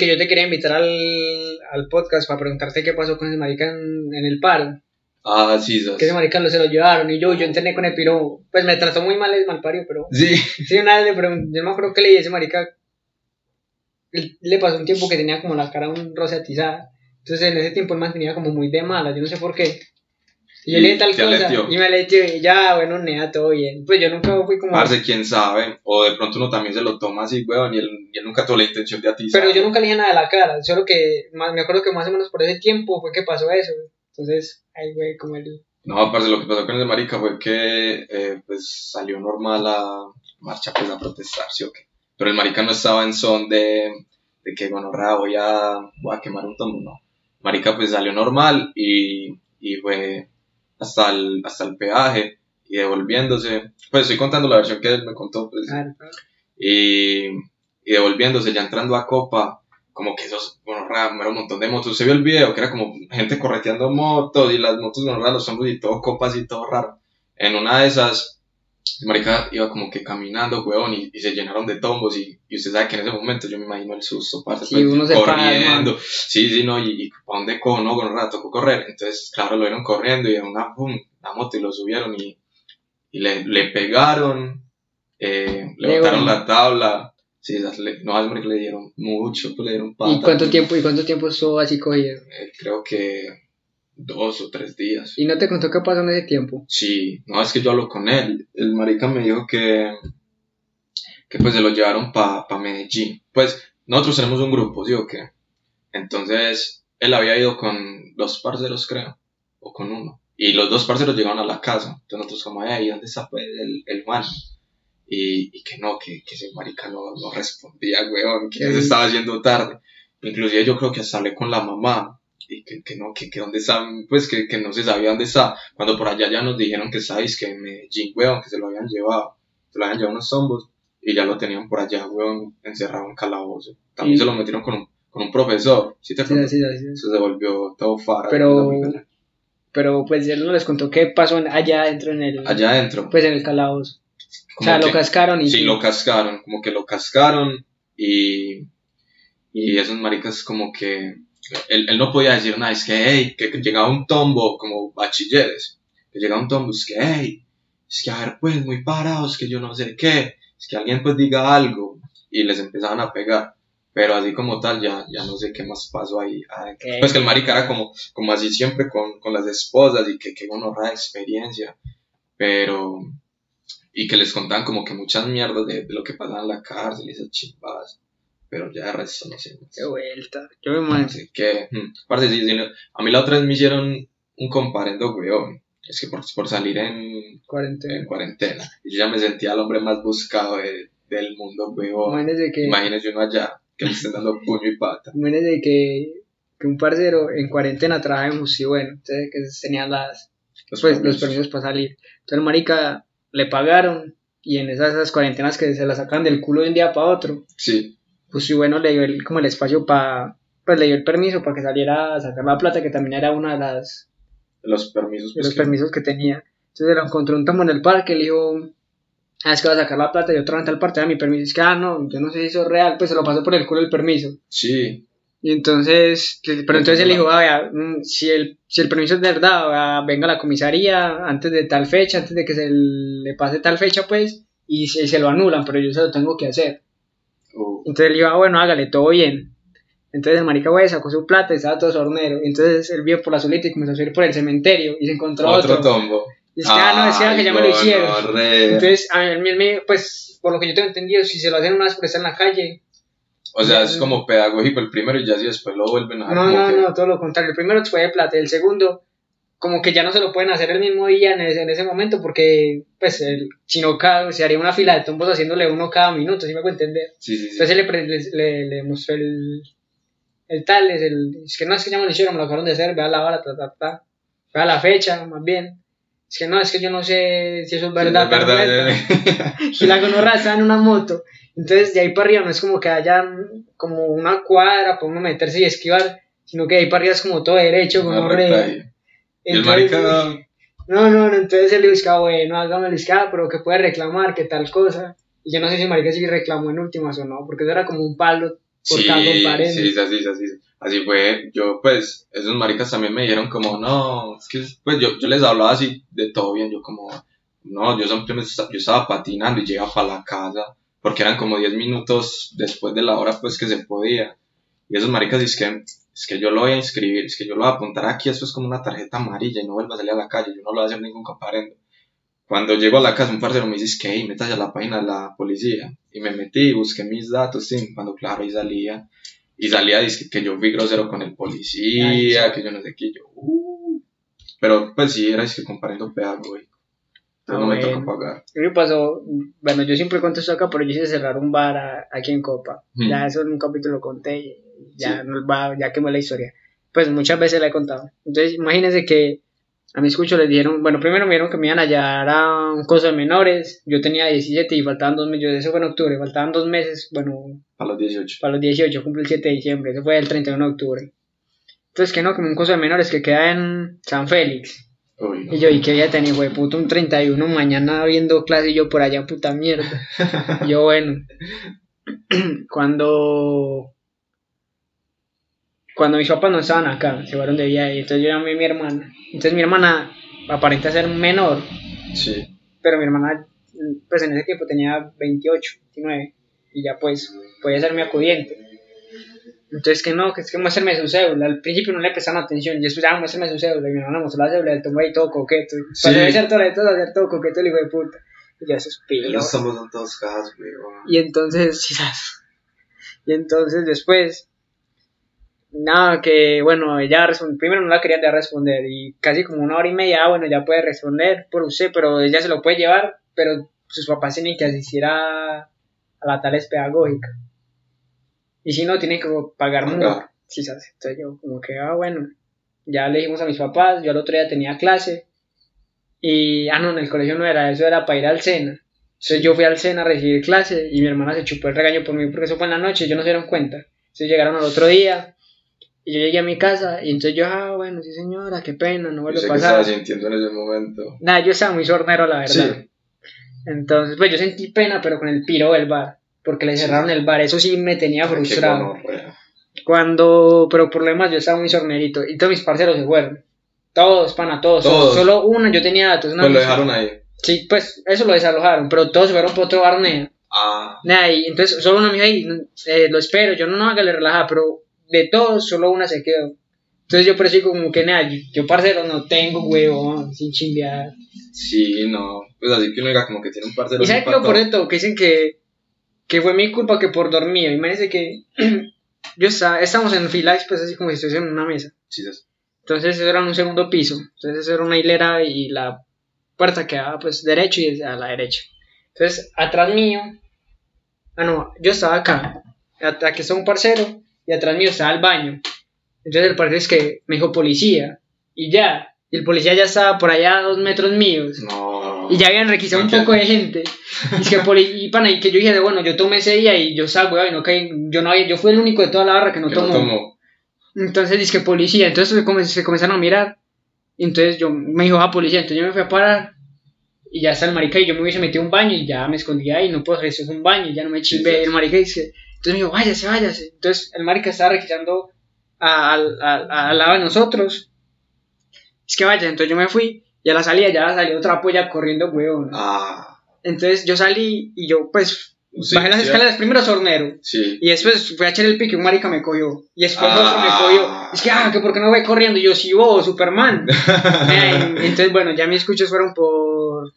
Que yo te quería invitar al, al podcast para preguntarte qué pasó con ese marica en, en el paro. Ah, sí, sos. Que ese marica lo se lo llevaron y yo, yo entrené con el piro. Pues me trató muy mal el malpario, pero. Sí. Sí, una vez le pregunté, yo me acuerdo que le dije a ese marica. Le pasó un tiempo que tenía como la cara un rosa atizada. Entonces en ese tiempo él mantenía como muy de mala, yo no sé por qué. Y yo le dije tal ¿Te cosa y me aleteó y ya, bueno, nea, todo bien. Pues yo nunca fui como. Parce, quién sabe. O de pronto uno también se lo toma así, weón, y él, y él nunca tuvo la intención de atizar. Pero yo nunca le dije nada de la cara, solo que más- me acuerdo que más o menos por ese tiempo fue que pasó eso. Entonces, ahí güey, como el. No, parce, lo que pasó con ese marica fue que, eh, pues, salió normal a marcha, pues, a protestar, ¿sí o qué? Pero el marica no estaba en son de, de que, bueno, voy a, voy a quemar un tombo, no. Marica, pues, salió normal y, y fue hasta el, hasta el peaje y devolviéndose. Pues, estoy contando la versión que él me contó, pues, Ah, y, y devolviéndose, ya entrando a Copa, como que esos, bueno, ra- era un montón de motos. Se vio el video que era como gente correteando motos y las motos, bueno, los hombros y todo, copas y todo raro. En una de esas, el marica iba como que caminando, weón, y, y se llenaron de tombos. Y, y usted sabe que en ese momento yo me imagino el susto, parce, Sí, uno se corriendo. Sí, sí, no, y, y ¿para dónde cojo? No, con rato, tocó correr. Entonces, claro, lo vieron corriendo y en una, pum, una moto y lo subieron y, y le, le pegaron, eh, le botaron la tabla. Sí, esas le, no, que le dieron mucho, pues le dieron pata. ¿Y cuánto tiempo, y cuánto tiempo estuvo así cogido? Eh, creo que dos o tres días. Y no te contó qué pasó en ese tiempo. Sí, no, es que yo hablo con él. El marica me dijo que, que pues se lo llevaron para pa Medellín. Pues nosotros tenemos un grupo, ¿sí o qué? Entonces, él había ido con dos parceros, creo, o con uno. Y los dos parceros llegaron a la casa. Entonces nosotros como, ay, ¿dónde está pues el, el Juan? Y, y que no, que, que ese marica no, no respondía, weón, que se estaba haciendo tarde. Inclusive yo creo que hasta hablé con la mamá y que, que no, que, que dónde está, pues que, que no se sabía dónde está. Cuando por allá ya nos dijeron que estáis, que en Medellín, weón, que se lo habían llevado, se lo habían llevado unos zombos y ya lo tenían por allá, weón, encerrado en calabozo. También Y- se lo metieron con un, con un profesor, ¿sí te Sí, acuerdas? sí, sí, sí. Se devolvió todo fara. Pero- Pero pues él no les contó qué pasó allá adentro en el. Allá adentro. Pues en el calabozo. O como sea, lo que- cascaron y. Sí, lo cascaron, como que lo cascaron y, y esos maricas como que él, él no podía decir nada, es que, hey, que, que llegaba un tombo, como bachilleres, que llegaba un tombo, es que, hey, es que, a ver, pues, muy parados, que yo no sé qué, es que alguien pues diga algo, y les empezaban a pegar, pero así como tal, ya, ya no sé qué más pasó ahí adentro. Ok. Pues que el marica era como, como así siempre con, con las esposas, y que qué gonorrea de experiencia, pero y que les contaban como que muchas mierdas de, de lo que pasaba en la cárcel y esas chimbadas. Pero ya de resto no sé. Qué vuelta. Yo me imagino. Así que, mm, aparte, sí, sí, no- a mí la otra vez me hicieron un comparendo, weón. Es que por, por salir en, en Cuarentena. cuarentena. Y yo ya me sentía el hombre más buscado de- del mundo, weón. Imagínese que. Imagínese uno allá, que le estén dando puño y pata. Imagínese que, que un parcero en cuarentena trabaja en bueno, entonces que tenían las, Los pues, los permisos. permisos para salir. Entonces el marica le pagaron y en esas, esas cuarentenas que se la sacan del culo de un día para otro, Sí, pues sí, bueno, le dio el- como el espacio para, pues le dio el permiso para que saliera a sacar la plata, que también era una de las los permisos. pues, los que- permisos que tenía. Entonces lo encontró un tomo en el parque, le dijo, ah, es que va a sacar la plata y otra vez tal parte de mi permiso. Es que, ah, no, yo no sé si eso es real, pues se lo pasó por el culo el permiso. Sí, Y entonces, pero entonces él dijo, ah, vea, mm, si el, si el permiso es verdad, ah, venga a la comisaría antes de tal fecha, antes de que se le pase tal fecha, pues, y se, se lo anulan, pero yo se lo tengo que hacer. Entonces él dijo, ah, bueno, hágale, todo bien. Entonces el marica, güey, sacó su plata y estaba todo sornero. Entonces él vio por la solita y comenzó a subir por el cementerio y se encontró otro, otro. tombo. Y es que, ah, no, decía que ya me lo hicieron. Entonces, a mí, pues, por lo que yo tengo entendido, si se lo hacen una vez por estar en la calle, O sea, es como pedagógico el primero y ya si después lo vuelven a No, no, que- no, todo lo contrario. El primero fue de plata, el segundo, como que ya no se lo pueden hacer el mismo día en ese, en ese momento, porque, pues, el, si no, cada- se haría una fila de tumbos haciéndole uno cada minuto, ¿sí me puedo entender? Sí, sí, sí. Entonces le, le, le, mostró el, el tal, es, el, es que no es que ya me lo hicieron, me lo acabaron de hacer, vea la hora, ta, ta, ta, vea la fecha, más bien. Es que no, es que yo no sé si eso es verdad. Es verdad. Y la gonorra estaba en una moto. Entonces, de ahí para arriba no es como que haya como una cuadra para uno meterse y esquivar, sino que de ahí para arriba es como todo derecho, Una el marica, No, no, no, entonces él le buscaba, bueno, hágame el buscaba, pero que puede reclamar, que tal cosa. Y yo no sé si marica sí reclamó en últimas o no, porque eso era como un palo por cada sí, sí, así, así, así fue. Yo, pues, esos maricas también me dijeron como, no, es que, pues, yo, yo les hablaba así de todo bien, yo como, no, yo siempre me esta- yo estaba patinando y llegaba para la casa, porque eran como 10 minutos después de la hora, pues, que se podía. Y esos maricas dicen que, es que yo lo voy a inscribir, es que yo lo voy a apuntar aquí, eso es como una tarjeta amarilla y no vuelva a salir a la calle, yo no lo voy a hacer ningún comparendo. Cuando llego a la casa, un parcero me dice, que hey, métase a la página de la policía. Y me metí y busqué mis datos, sí, cuando claro, ahí salía. Y salía dice, que yo fui grosero con el policía, Ay, que yo no sé qué, y yo, uh. Pero pues sí, era es que comparando pedagógico. Ah, no me bueno. toca pagar. Me pasó, bueno, yo siempre cuento esto acá, pero yo hice cerrar un bar a- aquí en Copa. Ya eso en un capítulo lo conté, y ya, Sí. va, ya quemé la historia. Pues muchas veces la he contado. Entonces, imagínense que a mi escucho les dijeron, bueno, primero me dijeron que me iban a hallar a un coso de menores. Yo tenía 17 y faltaban dos meses, eso fue en octubre, faltaban dos meses, bueno, A los 18. para los 18, cumple el 7 de diciembre, eso fue el 31 de octubre. Entonces, que no, como un coso de menores que queda en San Félix. Uy, no. Y yo, ¿y qué había tenido, güey? Puto, un 31 mañana viendo clase y yo por allá, puta mierda. Y yo, bueno. cuando. Cuando mis papás no estaban acá, se fueron de viaje, entonces yo llamé a mi hermana. Entonces mi hermana aparenta ser menor, Sí. pero mi hermana, pues en ese tiempo tenía 28, 29, y ya pues podía ser mi acudiente. Entonces que no, que es que muéstrame su cédula. Al principio no le prestaron atención, y después, ah, muéstrame su cédula. Y mi hermana mostró la cédula, el tomó ahí todo coqueto. Sí. Para ser todo, todo, hacer todo coqueto, el hijo de puta. Y ya suspiro. No estamos en todos casos. Y entonces, quizás. Y entonces después, nada, que bueno, ella respondió, primero no la querían dejar responder y casi como una hora y media, bueno, ya puede responder por usted, pero ella se lo puede llevar, pero sus papás tienen que asistir a, a la tales pedagógica. Y si no, tienen que pagar mucho. Quizás. Entonces yo como que, ah, bueno, ya le dijimos a mis papás, yo el otro día tenía clase y, ah, no, en el colegio no era, eso era para ir al SENA. Entonces yo fui al SENA a recibir clase y mi hermana se chupó el regaño por mí porque eso fue en la noche, ellos no se dieron cuenta. Entonces llegaron al otro día y yo llegué a mi casa y entonces yo, ah, bueno, sí señora, qué pena, no vuelve a pasar. estaba sintiendo en ese momento. Nada, yo estaba muy sornero, la verdad. Sí. Entonces, pues yo sentí pena, pero con el piro del bar, porque le cerraron el bar, eso sí me tenía frustrado. gonorrea. Cuando, pero demás yo estaba muy sornerito y todos mis parceros se fueron. Todos, pana, todos. Todos. Solo uno yo tenía datos. Pues lo dejaron ahí. Sí, pues eso lo desalojaron, pero todos fueron por otro bar. Ah, Nada, y entonces solo una amiga ahí, eh, lo espero, yo no no haga le relajada, pero de todos solo una se quedó. Entonces yo por eso como que nada, yo, parcero no tengo huevo, sin chimbear. sí, no. Pues así que uno diga como que tiene un parcero. Y sabes que lo por esto, que dicen que, que fue mi culpa que por dormir. Imagínense que yo estaba, estábamos en fila, pues así como si estuviese en una mesa. Sí, sí. Entonces eso era en un segundo piso. Entonces eso era una hilera y la puerta quedaba pues derecho y a la derecha. Entonces atrás mío, ah no, yo estaba acá. Aquí está un parcero y atrás mío estaba el baño. Entonces el parcero es que me dijo policía y ya. Y el policía ya estaba por allá a dos metros míos. No. Y ya habían requisado un Ok. poco de gente. Y, es que, poli- y, pana, y que yo dije, bueno, yo tomé ese día y yo salgo, y no caí, yo no había, yo fui el único de toda la barra que no Que no tomó. tomó. Entonces dice que policía, entonces se, come- se comenzaron a mirar. Y entonces yo me dijo, ah, policía, entonces yo me fui a parar. Y ya está el marica y yo me hubiese metido un baño y ya me escondía ahí, no puedo hacer eso, es un baño, y ya no me chimbe. Sí, sí. El marica dice, entonces me dijo, váyase, váyase. Entonces el marica estaba requisando al- al- al lado de nosotros. Es que vaya, entonces yo me fui y a la salida ya salió otra polla corriendo, weón. Ah. Entonces yo salí y yo pues Sí, bajé las sí. escaleras, primero sornero. Sí. Y después fui a echar el pique y un marica me cogió. Y después Ah. me cogió. Es que, ah, que por qué no voy corriendo. Y yo, sí, vos, Superman. Eh, entonces, bueno, ya mis escuchos fueron por.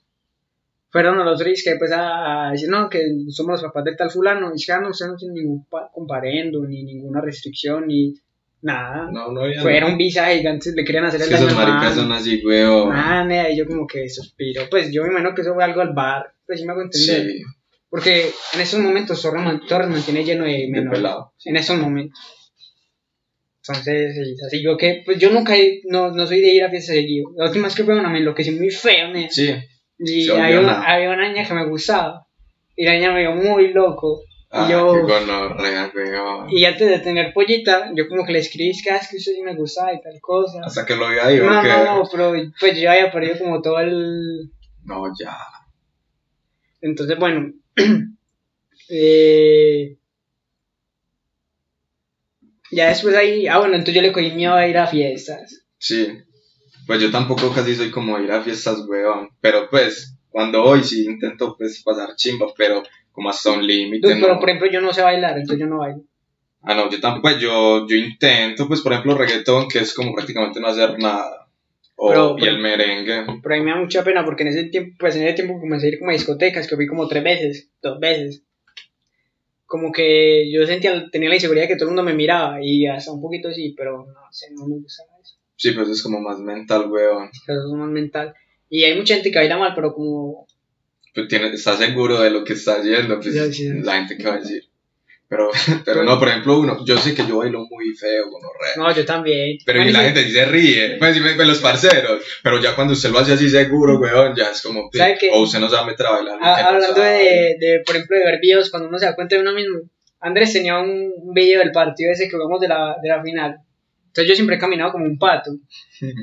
Fueron a los tres que pues a, decir, no, que somos los papás del tal fulano. Y que, ah, no, usted no tiene ningún pa- comparendo, ni ninguna restricción, ni nada. No, no había. Fueron visa gigantes, le querían hacer Es el que esos maricas son así, weón. Ah, nea, y yo como que suspiro. Pues yo me imagino que eso fue algo al bar. Pues sí me hago entender. Sí. Porque en esos momentos Torres, man- Torres mantiene lleno de De menores. pelado. En esos momentos. Entonces, sí, así yo que, pues yo nunca, no, no soy de ir a fiestas seguido. La última vez que fue una me enloquecí muy feo, nea. Sí. Y había una, había una niña que me gustaba. Y la niña me vio muy loco. Ah, y yo, qué gonorrea, weón. y antes de tener pollita, yo como que le escribí, es que, ah, es que usted sí me gustaba y tal cosa. Hasta que lo vi ahí, ¿o No, qué? no, no, pero pues yo había perdido como todo el, No, ya. Entonces, bueno, eh, Ya después ahí, ah bueno, entonces yo le cogí miedo a ir a fiestas. Sí. Pues yo tampoco casi soy como ir a fiestas, weón. Pero pues, cuando voy sí intento pues pasar chimba, pero como hasta un límite. Pero ¿no? por ejemplo yo no sé bailar, entonces yo no bailo. Ah, no, yo tampoco, pues yo, yo intento, pues por ejemplo reggaetón, que es como prácticamente no hacer nada. O, Pero- y el merengue. Pero a mí me da mucha pena porque en ese tiempo, pues en ese tiempo comencé a ir como a discotecas, que fui como tres veces, dos veces. Como que yo sentía, tenía la inseguridad de que todo el mundo me miraba y hasta un poquito sí, pero no sé, no me gusta eso. Sí, pues es como más mental, weón. Eso es más mental. Y hay mucha gente que baila mal, pero como Pues tiene, está seguro de lo que está haciendo, pues Ya, sí, sí. la gente que va a decir. Pero, pero no, por ejemplo, uno, yo sé que yo bailo muy feo, gonorrea. No, yo también. Pero y la gente sí se ríe, pues me ven los parceros, pero ya cuando usted lo hace así seguro, weón, ya es como, que- ¿Sabe o usted no a meter a bailar. que no hablando sabe. de, de, por ejemplo, de ver videos, cuando uno se da cuenta de uno mismo. Andrés tenía un, un video del partido ese que jugamos de la, de la final. Entonces yo siempre he caminado como un pato.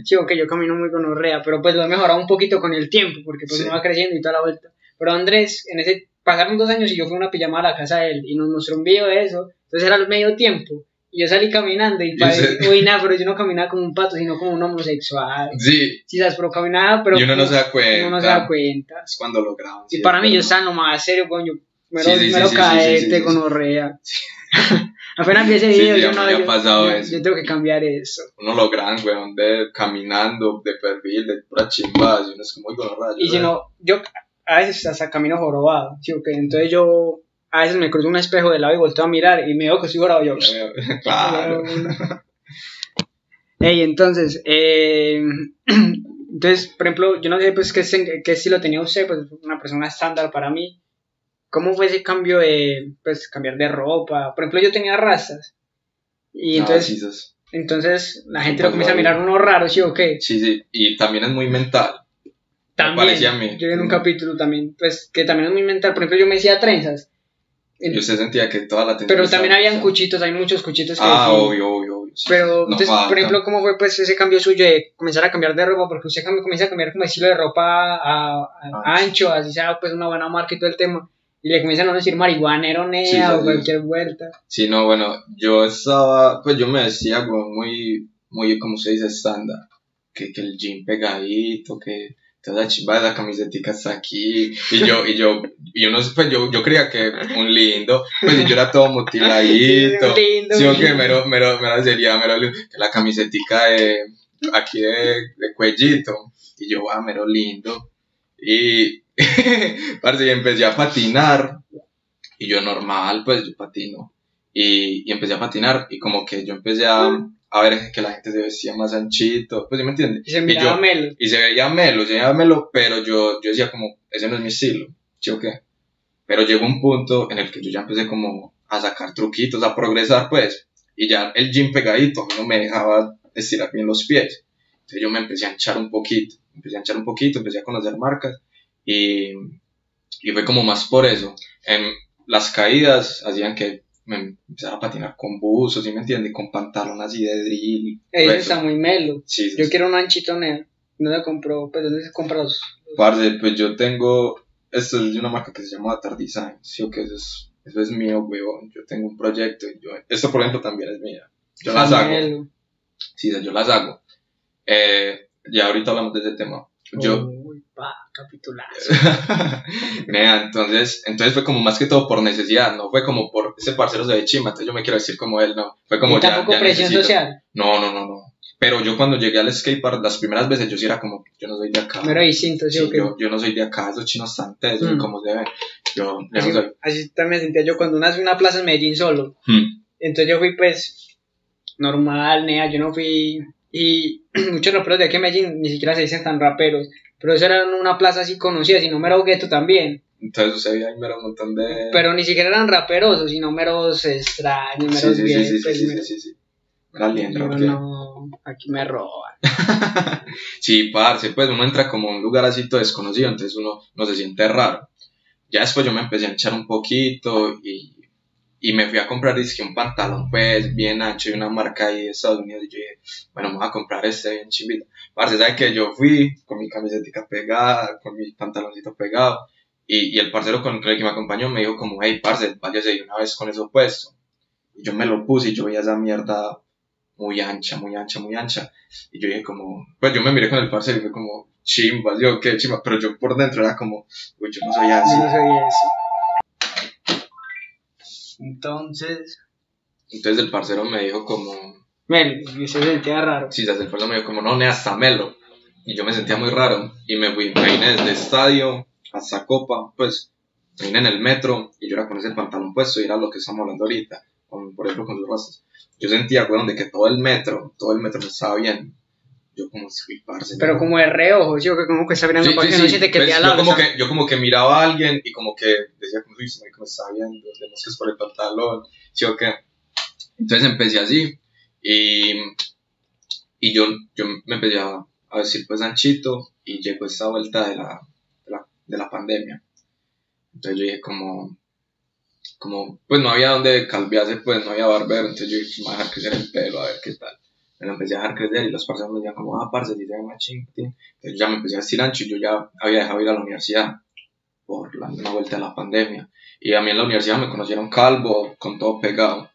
Sí, ok, yo camino muy gonorrea, pero pues lo he mejorado un poquito con el tiempo, porque pues Sí. uno va creciendo y toda la vuelta. Pero Andrés, en ese, pasaron dos años y yo fui a una pijama a la casa de él y nos mostró un video de eso. Entonces era el medio tiempo. Y yo salí caminando y, Y pa- usted- uy, nada, pero yo no caminaba como un pato, sino como un homosexual. Sí, Sí, sabes, pero caminaba, pero y uno no como- se da cuenta. uno no se da cuenta. Es cuando lo graban. Y sí, para mí yo estaba en lo más serio, coño. Me lo, sí, me lo caete con orrea. Apenas vi ese video, sí, yo no, yo, pasado yo- eso. yo tengo que cambiar eso. Uno lo gran, weón, de caminando, de perfil, de pura chimbadas, y uno es como muy gonorrea. Y si no, yo a veces hasta camino jorobado, ¿sí o qué? Entonces yo a veces me cruzo un espejo de lado y volteo a mirar y me veo que estoy jorobado yo. Claro. Ey, entonces, eh, entonces, por ejemplo, yo no sé pues qué, qué estilo tenía usted, pues una persona estándar para mí. ¿Cómo fue ese cambio de, pues, cambiar de ropa? Por ejemplo, yo tenía rastas. Y Ah, entonces, entonces la gente Pues lo comienza a mirar uno raro, ¿sí o qué? sí, sí, y también es muy mental. También, parecía a mí. yo vi en un capítulo también, pues, que también es muy mental. Por ejemplo, yo me decía trenzas. Y usted sentía que toda la Pero también habían cuchitos, hay muchos cuchitos que Ah, sí. obvio, obvio, obvio. sí. Pero, No entonces, falta. por ejemplo, ¿cómo fue pues ese cambio suyo de comenzar a cambiar de ropa? Porque usted comienza a cambiar como estilo de ropa a, a- Ah, ancho, así sea pues una buena marca y todo el tema. Y le comienzan a decir marihuanero, nea, Sí, o cualquier vuelta. Sí, no, bueno, yo estaba, pues yo me decía, muy, muy, como se dice, estándar. Que, que el jean pegadito, que toda chimba de la camisetica hasta aquí. Y yo, y yo, y uno, pues yo, yo creía que un lindo, pues y yo era todo mutiladito. Sí, lindo, Sí, o lindo. que mero, mero, mero sería, mero, lindo, que la camisetica de, aquí de, de cuellito. Y yo, ah, mero lindo. Y, parce, y empecé a patinar. Y yo normal, pues yo patino. Y, y empecé a patinar y como que yo empecé a, a ver que la gente se vestía más anchito, pues ¿sí me entiendes? Y se miraba yo- melo. y se veía melo, se veía melo, pero yo, yo decía como, ese no es mi estilo, ¿sí o qué? Pero llegó un punto en el que yo ya empecé como a sacar truquitos, a progresar pues, y ya el jean pegadito no me dejaba estirar bien los pies. Entonces yo me empecé a hinchar un poquito, empecé a hinchar un poquito, empecé a conocer marcas y, y fue como más por eso. En las caídas hacían que me empezara a patinar con buzos, ¿sí me entiendes? Con pantalón así de drill. Ese pues, está muy melo. sí, Yo sí. quiero un anchito neo. No compró, pues ¿dónde se compra los? Parce, pues yo tengo, esto es de una marca que se llama Atar Design, sí o que eso es, eso es mío, weón, yo tengo un proyecto y yo, esto por ejemplo también es mía, yo las hago, Melo. sí, yo las hago, eh, ya ahorita hablamos de ese tema, yo, Uy, pa, capitulazo. Nea, entonces, entonces fue como más que todo por necesidad, no fue como por ese parcero se ve chimba, entonces yo me quiero decir como él, no, fue como y ya, tampoco ya presión necesito. social. No, no, no, no. Pero yo cuando llegué al skatepark las primeras veces yo sí era como, yo no soy de acá. Mero distinto, ¿sí, Sí, o qué? yo, yo no soy de acá, esos chinos tan tesos, Mm. como se ven. Yo, yo Así, no soy. así también me sentía yo cuando nací una plaza en Medellín solo. Hmm. Entonces yo fui pues normal, nea, yo no fui... Y muchos raperos de aquí en Medellín ni siquiera se dicen tan raperos. Pero eso era una plaza así conocida, sino mero gueto también. Entonces usted mero un montón de... Pero ni siquiera eran raperosos, sino meros extraños, meros sí, sí, sí, guetos, sí, sí, meros- sí, sí. Lindo, no, aquí me roban. Sí, parce, pues uno entra como a un lugar así todo desconocido, entonces uno no se siente raro. Ya después yo me empecé a echar un poquito y, y me fui a comprar dizque un pantalón pues bien ancho de una marca ahí de Estados Unidos y yo dije, bueno, me voy a comprar este bien chimbito. Parce, ¿sabes que Yo fui con mi camiseta pegada, con mi pantaloncito pegado y, y el parcero con el que me acompañó me dijo como, hey, parce, váyase de una vez con eso puesto. Y yo me lo puse y yo veía esa mierda muy ancha, muy ancha, muy ancha. Y yo dije como, pues yo me miré con el parcero y fue como, chimba, yo qué chimba, pero yo por dentro era como, uy, yo no soy así. Yo no soy ese. Entonces, Entonces el parcero me dijo como, men, y se sentía raro. sí, se acercó me dijo como, no, ne, hasta Melo. Y yo me sentía muy raro. Y me fui, me vine desde estadio hasta Copa, pues, me vine en el metro y yo era con ese pantalón puesto y era lo que estamos hablando ahorita, con- por ejemplo con sus rastas. Yo sentía, weón, de que todo el metro, todo el metro me estaba viendo. Yo como, sí, parce. Pero no". como de reojo, ¿sí? o que como que está mirando Sí, porque sí, no sí. siente que Pues, te al yo, lado. como o sea, que, yo como que miraba a alguien y como que decía, como, uy, se me está viendo, vemos que es por el pantalón, ¿sí o qué? Entonces empecé así y, y yo, yo me empecé a, a decir pues anchito y llegó esta vuelta de la, de la, de la pandemia. Entonces yo dije como, como, pues no había donde calviarse, pues no había barbero, entonces yo dije, me voy a dejar crecer el pelo, a ver qué tal. Me lo empecé a dejar crecer y los parceros me decían como, ah, parce, si más chinguín. Entonces ya me empecé a vestir ancho y yo ya había dejado ir a la universidad por la una vuelta de la pandemia. Y a mí en la universidad me conocieron calvo, con todo pegado.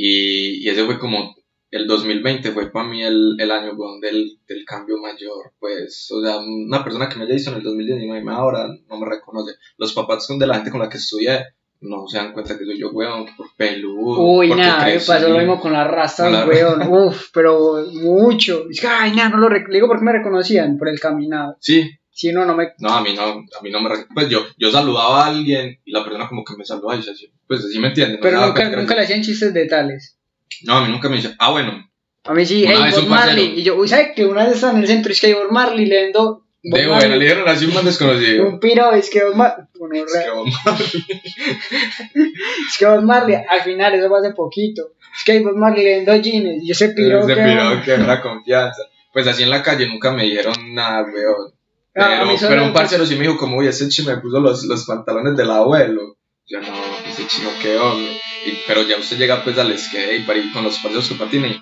Y, y ese fue como, el 2020 fue para mí el, el año del, del cambio mayor. Pues, o sea, una persona que me haya visto en el 2019 ahora no me reconoce. Los papás de la gente con la que estudié no se dan cuenta que soy yo, weón, por peludo. Uy, nada, me pasó lo mismo con rastas, Con la- weón. Uf, pero mucho. Es que, ay, nada, no lo digo porque me reconocían por el caminado. Sí, Si no, no me. No, a mí no, a mí no me... Pues yo, yo saludaba a alguien y la persona como que me saludaba y así, pues así me entiende. Pero nunca, nunca le hacían chistes de tales. No, a mí nunca me dice, ah, bueno, A mí sí, hey, Bob. Marley. Y yo, uy, ¿sabes que Una vez estaba en el centro, es que Bob Marley le vendo. Bob de Marley, buena, le dieron así un más desconocido. Un piro, es que Bob Marley. Bueno, Es que, vamos, es que Bob Marley, al final, eso fue hace poquito. Es que Bob Marley le vendo jeans. Y yo se piró. se que- piró que era confianza. Pues así en la calle nunca me dijeron nada, weón. Pero, pero un parcero sí me dijo como, uy, ese chino me puso los, los pantalones del abuelo. Yo no, ese chino qué hombre. Y, pero ya usted llega pues al skate para ir con los parceros que patina y,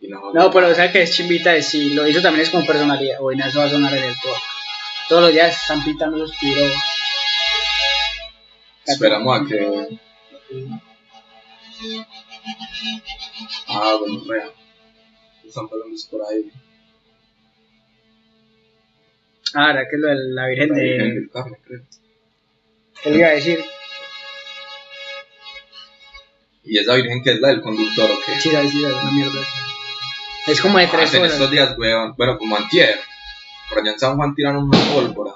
y no. No, pero o sea que es chimbita de sí, lo hizo también es como personalidad. Bueno, eso va a sonar en el talk. Todos los días están pintando esos piros. Esperamos a que. Ah, bueno, vea. Están pasando por ahí. Ah, era que es lo de la Virgen La Virgen de. del Carmen, creo. ¿Qué le iba a decir? Y esa virgen que es la del conductor, ¿o qué? Sí, sí, sí, es una mierda. Es como de Ah, tres en cosas. estos días, weón, bueno, como antier, por allá en San Juan tiraron una pólvora.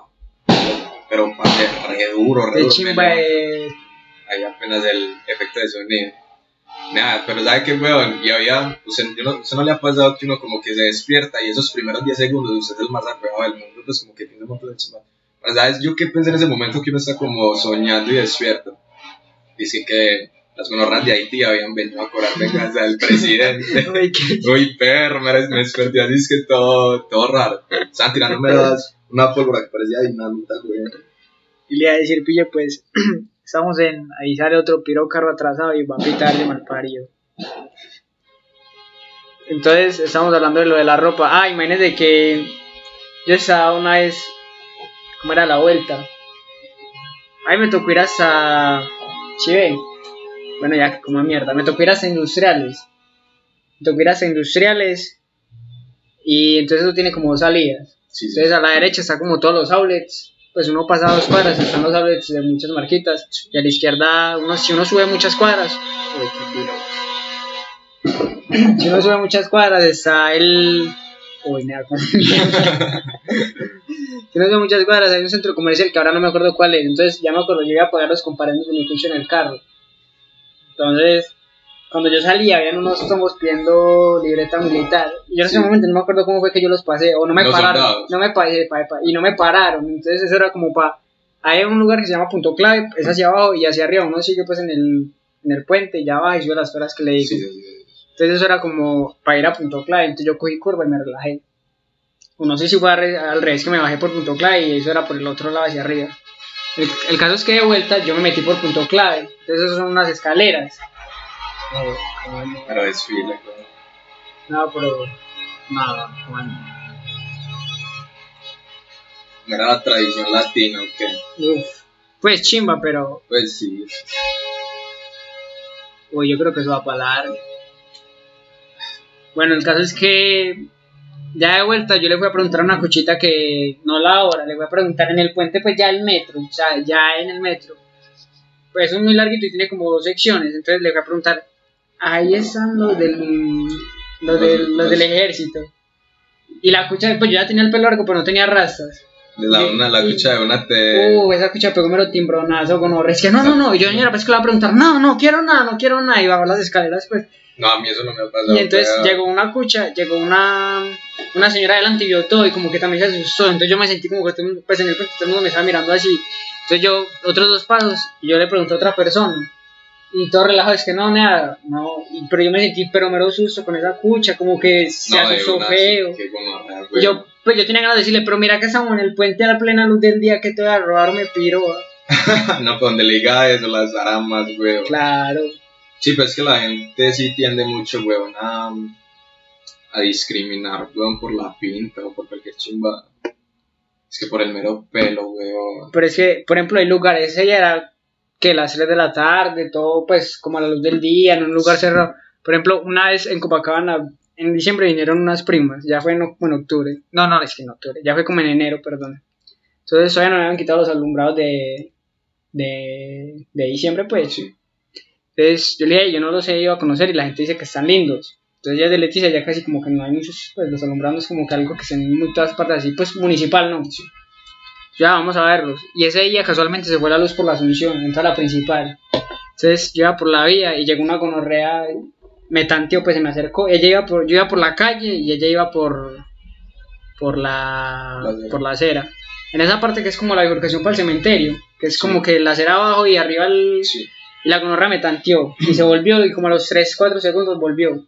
Pero, parce, re duro, re De duro. chimba de. Ahí apenas el efecto de sonido. Nada, pero ¿sabe qué, weón? Y había, usted, no, usted no le ha pasado que uno como que se despierta y esos primeros 10 segundos usted es el más arreglado del mundo, pues como que tiene un montón de chimba. Pero, ¿sabes? Yo qué pensé en ese momento que uno está como soñando y despierto. Dice que las gonorras de Haití habían venido a cobrar venganza del presidente. Uy, perro, me, me desperté así, es que todo, todo raro. Estaban tirándome una pólvora que parecía dinamita, güey. Y le iba a decir, pille, pues. Estamos en. Ahí sale otro piro carro atrasado y va a pitar de mal parido. Entonces, estamos hablando de lo de la ropa. Ah, imagínense que. Yo estaba una vez. ¿Cómo era la vuelta? Ahí me tocó ir hasta. Chive. Bueno, ya, como mierda. Me tocó ir hasta industriales. Me tocó ir hasta industriales. Y entonces eso tiene como dos salidas. Sí, sí. Entonces a la derecha está como todos los outlets. Pues uno pasa dos cuadras, están los outlets de muchas marquitas. Y a la izquierda, uno, si uno sube muchas cuadras. Uy, qué. Si uno sube muchas cuadras, está el. Uy, Si uno sube muchas cuadras, hay un centro comercial que ahora no me acuerdo cuál es. Entonces ya me acuerdo, iba a pagar los comparendos de mi coche en el carro. Entonces, cuando yo salía, habían unos tomos pidiendo libreta militar. Y yo en ese momento no me acuerdo cómo fue que yo los pasé, o no me Los pararon. soldados. No me pasé, pa- pa- y no me pararon. Entonces, eso era como para. Hay un lugar que se llama Punto Clave, es hacia abajo y hacia arriba. Uno sigue pues en el, en el puente y ya baja y sube las horas que le digo. Sí, sí, sí. Entonces, eso era como para ir a Punto Clave. Entonces, yo cogí curva y me relajé. O no sé si fue al re- al revés que me bajé por Punto Clave y eso era por el otro lado hacia arriba. El, el caso es que de vuelta yo me metí por Punto Clave. Entonces, eso son unas escaleras. Eh, como- Pero desfile, güey. no, pero. Nada, bueno. No era la tradición latina, ¿o qué? Uf. Pues chimba, pero. Pues sí. Uy, yo creo que eso va para largo. Bueno, el caso es que ya de vuelta yo le voy a preguntar a una cuchita que no la hora, le voy a preguntar en el puente, pues ya el metro, o sea, ya en el metro. Pues es muy larguito y tiene como dos secciones, entonces le voy a preguntar, ahí están los del, los del, los del ejército. Y la cucha, pues yo ya tenía el pelo largo, pero no tenía rastas. La, una, la cucha de una te... Uh, esa cucha pegó mero timbronazo con horror. Es que no, no, no. Y yo, señora, pues que le voy a preguntar, no, no quiero nada, no quiero nada. Y bajó las escaleras, pues. No, a mí eso no me ha pasado. Y entonces pero- llegó una cucha, llegó una, una señora delante y vio todo y como que también se asustó. Entonces yo me sentí como que pues en el puente todo el mundo me estaba mirando así. Entonces yo, otros dos pasos, y yo le pregunté a otra persona. Y todo relajado, es que no, nada, no. Pero yo me sentí pero mero susto con esa cucha, como que se No, asustó feo. sí, yo, pues yo tenía ganas de decirle, pero mira que estamos en el puente a la plena luz del día, que te voy a robar, me piro. ah". no, pues donde le diga eso, las aramas, güey. Claro. Sí, pero es que la gente sí tiende mucho, weón, a, a discriminar, weón, por la pinta o por cualquier chimba. Es que por el mero pelo, weón. Pero es que, por ejemplo, hay lugares, ella era que las 3 de la tarde, todo pues como a la luz del día, en un lugar cerrado. Por ejemplo, una vez en Copacabana, en diciembre vinieron unas primas, ya fue en, en octubre. No, no, es que en octubre, ya fue como en enero, perdón. Entonces todavía no me habían quitado los alumbrados de, de, de diciembre, pues. Sí. Entonces yo le dije, yo no los he ido a conocer y la gente dice que están lindos. Entonces ya de Leticia ya casi como que no hay muchos, pues los alumbrados es como que algo que se en muy todas partes así, pues municipal, ¿no? Ya vamos a verlos. Y ese día casualmente se fue la luz por la Asunción, entra la principal. Entonces yo iba por la vía y llegó una gonorrea, me tanteó, pues se me acercó. Ella iba por, yo iba por la calle y ella iba por, por la, La por la acera. En esa parte que es como la bifurcación para el cementerio, que es Sí. como que la acera abajo y arriba el, Sí. y la gonorrea me tanteó y se volvió y como a los 3, 4 segundos volvió. Y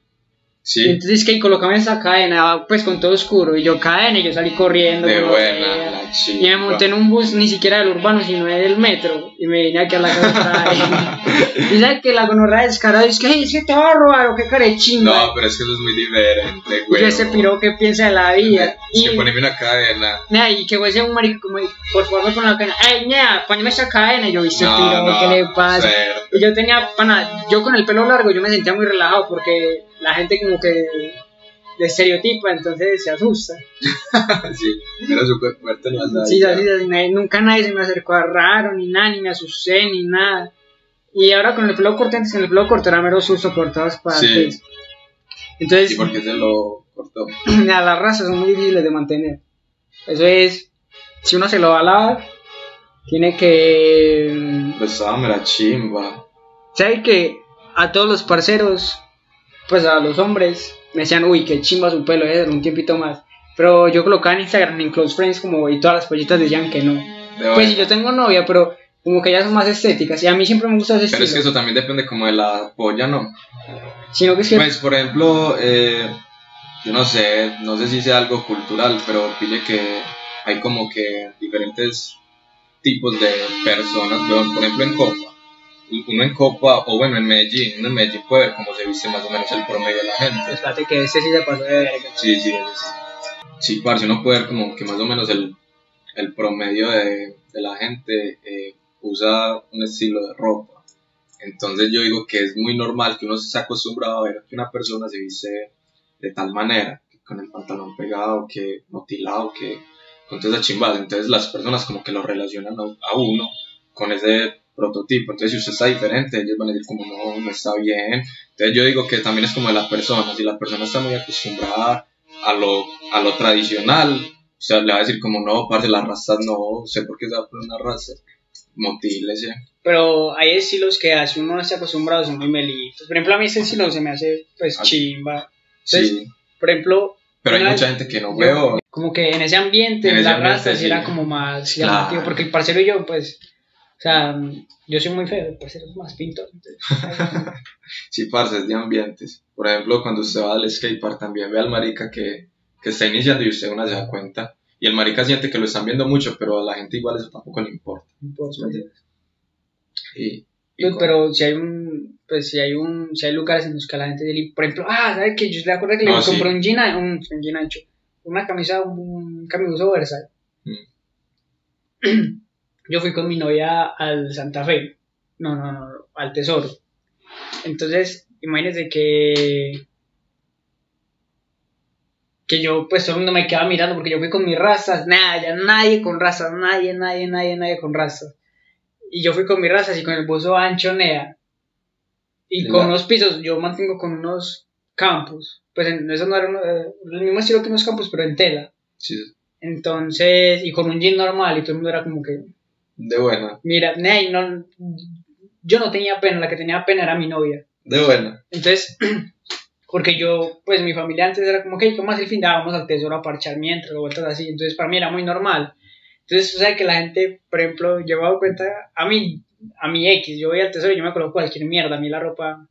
Sí, entonces que colocame esa cadena, pues con todo oscuro y yo cadena y yo salí corriendo. de buena, chica. Y me monté en un bus ni siquiera del urbano, sino del metro. Y me vine aquí a la casa. y sabes que la gonorrea descarada es que, "Ay, es que te va a robar o qué carechimba. No, pero es que eso es muy diferente, y güey. yo ese piro que piensa de la vida. Es Y, que poneme una cadena. nea, y que voy a ser un marico como, por favor, me pone la cadena. Ay, nea, poneme esa cadena. Y yo, viste, No, piro, no, ¿qué le pasa? suerte. Y yo tenía, pana, yo con el pelo largo, yo me sentía muy relajado porque la gente como que de estereotipa, entonces se asusta. sí, pero súper fuerte en las Sí, así, así, nadie- nunca nadie se me acercó a raro, ni nada, ni me asusté, ni nada. Y ahora con el pelo corto, antes con el pelo corto era mero susto por todas partes. Sí. Entonces, ¿Y por qué se lo cortó? a las razas son muy difíciles de mantener. Eso es, si uno se lo va a lavar, tiene que... Pues estaba mera chimba. ¿Sabe que a todos los parceros, pues a los hombres, me decían, uy, qué chimba su pelo, es un tiempito más. Pero yo colocaba en Instagram, en Close Friends, como, y todas las pollitas decían que no. De Pues si yo tengo novia, pero como que ellas son más estéticas. Y a mí siempre me gusta ese Pero es que eso también depende como de la polla, ¿no? Sino que es que. Pues, por ejemplo, eh, yo no sé, no sé si sea algo cultural, pero pille que hay como que diferentes tipos de personas, por ejemplo en Copa. Uno en Copa, o bueno, en Medellín, uno en Medellín puede ver cómo se viste más o menos el promedio de la gente. Espérate que este sí se pasó de verga. Sí, sí, es- sí, parce, uno puede ver como que más o menos el, el promedio de, de la gente eh, usa un estilo de ropa. Entonces yo digo que es muy normal que uno se acostumbrado a ver que una persona se viste de tal manera, que con el pantalón pegado, que motilado, que con todas esas chimbadas. Entonces las personas como que lo relacionan a, a uno con ese prototipo. Entonces si usted está diferente, ellos van a decir como no, no está bien. Entonces yo digo que también es como de la persona. Si la persona está muy acostumbrada a lo, a lo tradicional, o sea, le va a decir como no, parce, las rastas no, sé por qué se va a poner una raza. Motílese. Pero hay estilos que así uno no está acostumbrado, son muy melitos. Por ejemplo, a mí ese estilo se me hace pues Ah. chimba. Sí, Por ejemplo, pero hay mucha gente que no veo. como que en ese ambiente, En en ese la ambiente, raza, sí era como más Claro. llamativo. Porque el parcero y yo, pues, o sea, yo soy muy feo, el parcero es más pintor. entonces, Sí, parce, es de ambientes. Por ejemplo, cuando usted va al skatepark también ve al marica que, que está iniciando y usted una se da cuenta. Y el marica siente que lo están viendo mucho, pero a la gente igual eso tampoco le importa. no puedo ¿Sí me decir. entiendes? Y, y Pues, pero si hay un pues si hay un si hay lugares en los que la gente le- por ejemplo ah sabes que yo te acuerdo que No, le sí. compré un jean un, un jean ancho una camisa un camisoso Versace yo fui con mi novia al Santa Fe no no no al Tesoro Entonces, imagínense que que yo pues todo el mundo me quedaba mirando porque yo fui con mis razas, nada, ya nadie con razas, nadie, nadie, nadie, nadie con razas. Y yo fui con mis razas y con el buzo ancho nea. Y con unos pisos, yo mantengo con unos campos. Pues en, eso no era eh, el mismo estilo que unos campos, pero en tela. Sí. Entonces, y con un jean normal y todo el mundo era como que... De buena. Mira, nea, no, yo no tenía pena, la que tenía pena era mi novia. De buena. Entonces, porque yo, pues mi familia antes era como que, ¿cómo hace el fin? Dábamos al tesoro a parchar mientras, o vueltas así. Entonces, para mí era muy normal. Entonces, o sea, que la gente, por ejemplo, yo me he dado cuenta, a mí, a mi X, yo voy al tesoro y yo me coloco cualquier mierda. A mí la ropa,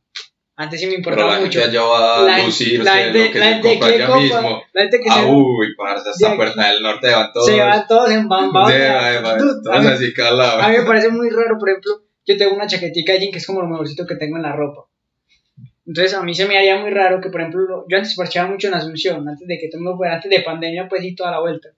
antes sí me importaba Pero la mucho. gente allá va La- a lucirse la gente- lo que la se gente compra allá compra- mismo. La gente que Ah, se, uy, parce, de hasta aquí- Puerta del Norte van todos. se van todos en bambao. de, de, de, Dude, a todos mí- así calados. A mí me parece muy raro, por ejemplo, yo tengo una chaquetica de jean que es como lo mejorcito que tengo en la ropa. Entonces a mí se me haría muy raro que, por ejemplo, yo antes parchaba mucho en Asunción, antes de que todo mundo fuera, antes de pandemia, pues y toda la vuelta.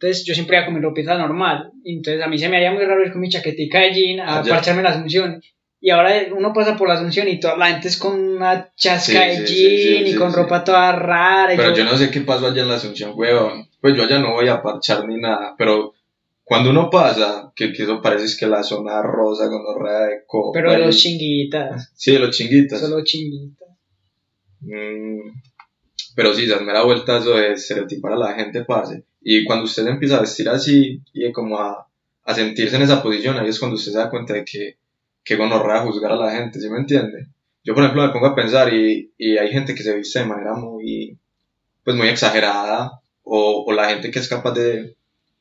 Entonces yo siempre iba con mi ropita normal. Entonces a mí se me haría muy raro ir con mi chaquetica de jean a parcharme en Asunción. Y ahora uno pasa por la Asunción y toda la gente es con una chasca Sí, de sí, jean sí, y con ropa toda rara. y Pero yo- yo no sé qué pasó allá en la Asunción, weón. Pues yo allá no voy a parchar ni nada. Pero cuando uno pasa, que, que eso parece es que la zona rosa con horrera de copa. Pero de los chinguitas, Sí, de los chinguitas. solo chinguitas. Mm, pero sí, se me da vuelta eso de estereotipar a la gente, parce. Y cuando usted empieza a vestir así y como a, a sentirse en esa posición, ahí es cuando usted se da cuenta de que, que gonorrea juzgar a la gente, ¿sí me entiende? Yo, por ejemplo, me pongo a pensar y, y hay gente que se viste de manera muy, pues muy exagerada, o, o la gente que es capaz de,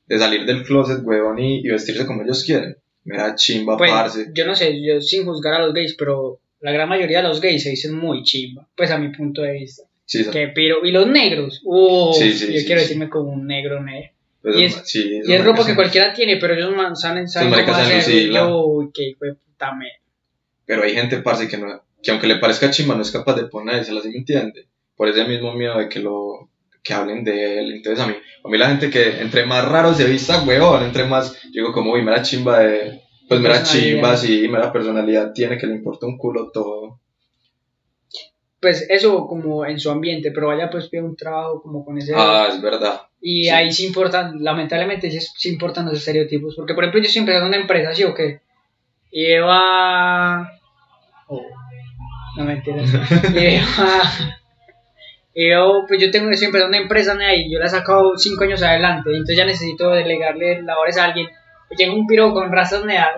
de salir del closet, huevón, y, y vestirse como ellos quieren. Mira, chimba, Pues, parce. yo no sé, yo sin juzgar a los gays, pero la gran mayoría de los gays se dicen muy chimba, pues a mi punto de vista. Sí, Que piro, y los negros, uh, Sí, sí, yo quiero decirme como un negro negro. pues, y es- Y es ropa que cualquiera tiene, pero ellos man, salen, saben Esos cómo maricas me- pero hay gente, parce, que, no, que aunque le parezca chimba, no es capaz de ponérsela, ¿sí me entiende? Por ese mismo miedo de que lo que hablen de él. Entonces, a mí, a mí la gente que entre más raro se vista, huevón, entre más, digo, como, uy, mera chimba de. Pues mera chimba, sí, mera personalidad tiene, que le importa un culo todo. Pues eso como en su ambiente, pero vaya pues pide un trabajo como con ese... Ah, es verdad. y sí. ahí sí importan, lamentablemente sí, sí importan los estereotipos, porque por ejemplo yo siempre en una empresa, ¿sí o qué? Y Eva... Oh, no mentiras. y Eva... Y yo, pues yo tengo siempre una empresa y yo la he sacado cinco años adelante, entonces ya necesito delegarle labores a alguien. Llega un piro con razas neas,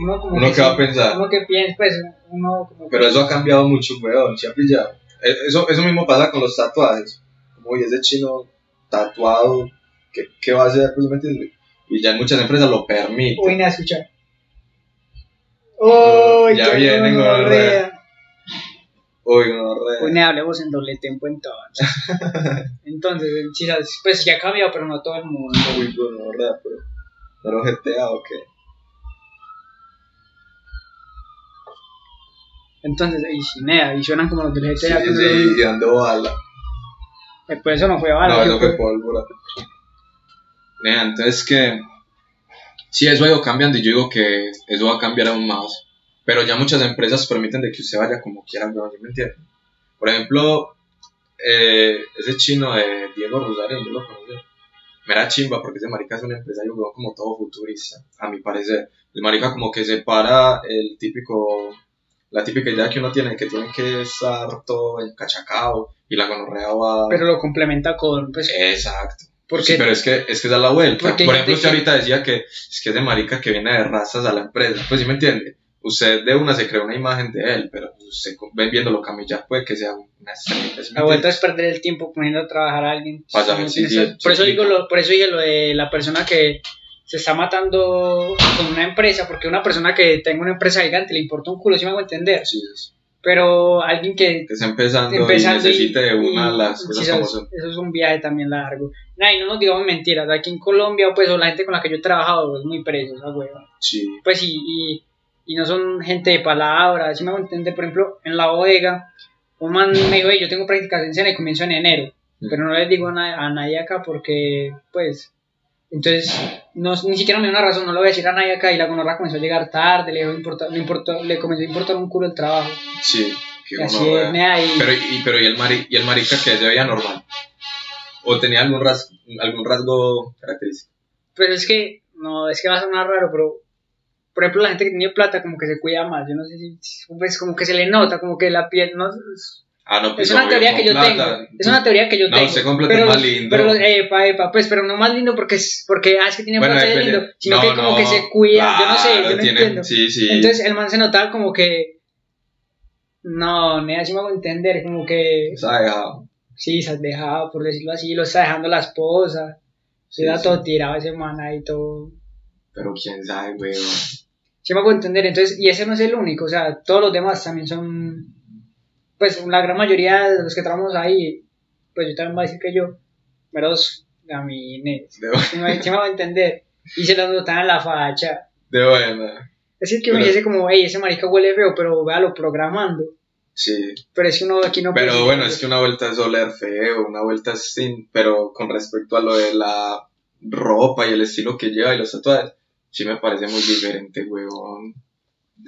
uno como Uno que va a pensar. Uno que piensa, pues, uno como Pero eso ha cambiado mucho, weón, ¿se ha pillado? Eh, Eso, eso mismo pasa con los tatuajes. Como, uy, ese chino tatuado, ¿qué, qué va a hacer? Pues, ¿me entiendes? Y ya en muchas empresas lo permiten. Uy, nada, escuchar. Uy, Ya qué vienen, gonorrea. gonorrea. Uy, no, re. Uy, nada, hablemos en doble tiempo entonces. Entonces, quizás, pues ya ha cambiado, pero no todo el mundo. Uy, no, re, pero. ¿Pero GTA o qué? Entonces, y nada, y suenan como los del GTA. sí, y dando bala. Después eso no fue bala. no, eso fue pólvora. Nea, entonces que. Sí, eso ha ido cambiando y yo digo que eso va a cambiar aún más. Pero ya muchas empresas permiten de que usted vaya como quiera, ¿no? ¿Sí ¿me entiende? Por ejemplo, eh, ese chino de Diego Rosario, yo lo conocí. Me era chimba porque ese marica es un empresario como todo futurista, a mi parecer. El marica como que separa el típico, la típica idea que uno tiene, que tiene que estar todo encachacado y la gonorrea va... Pero lo complementa con, pues, Exacto. Porque Sí, pero es que, es que da la vuelta. Por ejemplo, usted que- ahorita decía que es que es de marica que viene de razas a la empresa. Pues sí me entiende. Usted de una se crea una imagen de él, pero usted ve viéndolo camellar puede que sea una. ¿sí la vuelta es perder el tiempo poniendo a trabajar a alguien. Pasa, No sí, sí, por, sí, eso sí. digo lo, por eso dije lo de la persona que se está matando con una empresa, porque una persona que tenga una empresa gigante le importa un culo, si me hago entender. Sí, es- Pero alguien que que está empezando, empezando y necesite de una de las cosas sí, como eso, son. eso es un viaje también largo. Nah, y no nos digamos mentiras, aquí en Colombia, pues, o la gente con la que yo he trabajado es muy preso, esa hueva. Sí, Pues, y, y, y no son gente de palabras, si me hago entender, por ejemplo, en la bodega, un man me dijo, "Ey, yo tengo prácticas en cena y comienzo en enero, Mm. pero no les digo a nadie acá porque, pues, Entonces, no, ni siquiera me dio una razón, no lo voy a decir a nadie acá. Y la gonorra comenzó a llegar tarde, le, dejó importar, le, importó, le comenzó a importar un culo el trabajo. Sí, qué Y así es, nea, y- Pero, y, pero ¿y, el mari, ¿y el marica que se veía normal? ¿O tenía algún, ras, algún rasgo característico? Pero es que, no, es que va a sonar raro, pero por ejemplo, la gente que tiene plata como que se cuida más. Yo no sé si, pues como que se le nota, como que la piel, no Ah, no, pues es una teoría que yo plata. tengo. Es una teoría que yo No, tengo. completo pero es más lindo. Pero, epa, epa, pues, pero no más lindo porque, es- porque ah, es que tiene Bueno, plata depende. lindo, sino No, que como no, que se cuida. yo no sé, yo no tiene- entiendo. Sí, sí. Entonces el man se notaba como que. No, ni así me hago entender, como que. Está dejado. Sí, se has dejado, por decirlo así, lo está dejando la esposa. Se Sí, da sí. todo tirado ese man ahí, todo. Pero quién sabe, weón. Sí me hago entender, entonces, y ese no es el único, o sea, todos los demás también son. Pues la gran mayoría de los que trabajamos ahí, pues yo también voy a decir que yo, menos gamines. De, Sí me, sí me hago entender. Y se lo notaban en la facha. de buena. Es decir, que me Pero- dice como, hey, ese marica huele feo, pero véalo programando. Sí. Pero es que uno aquí no Pero puede- bueno, es que una vuelta es oler feo, una vuelta es sin. Pero con respecto a lo de la ropa y el estilo que lleva y los tatuajes, sí me parece muy diferente, weón.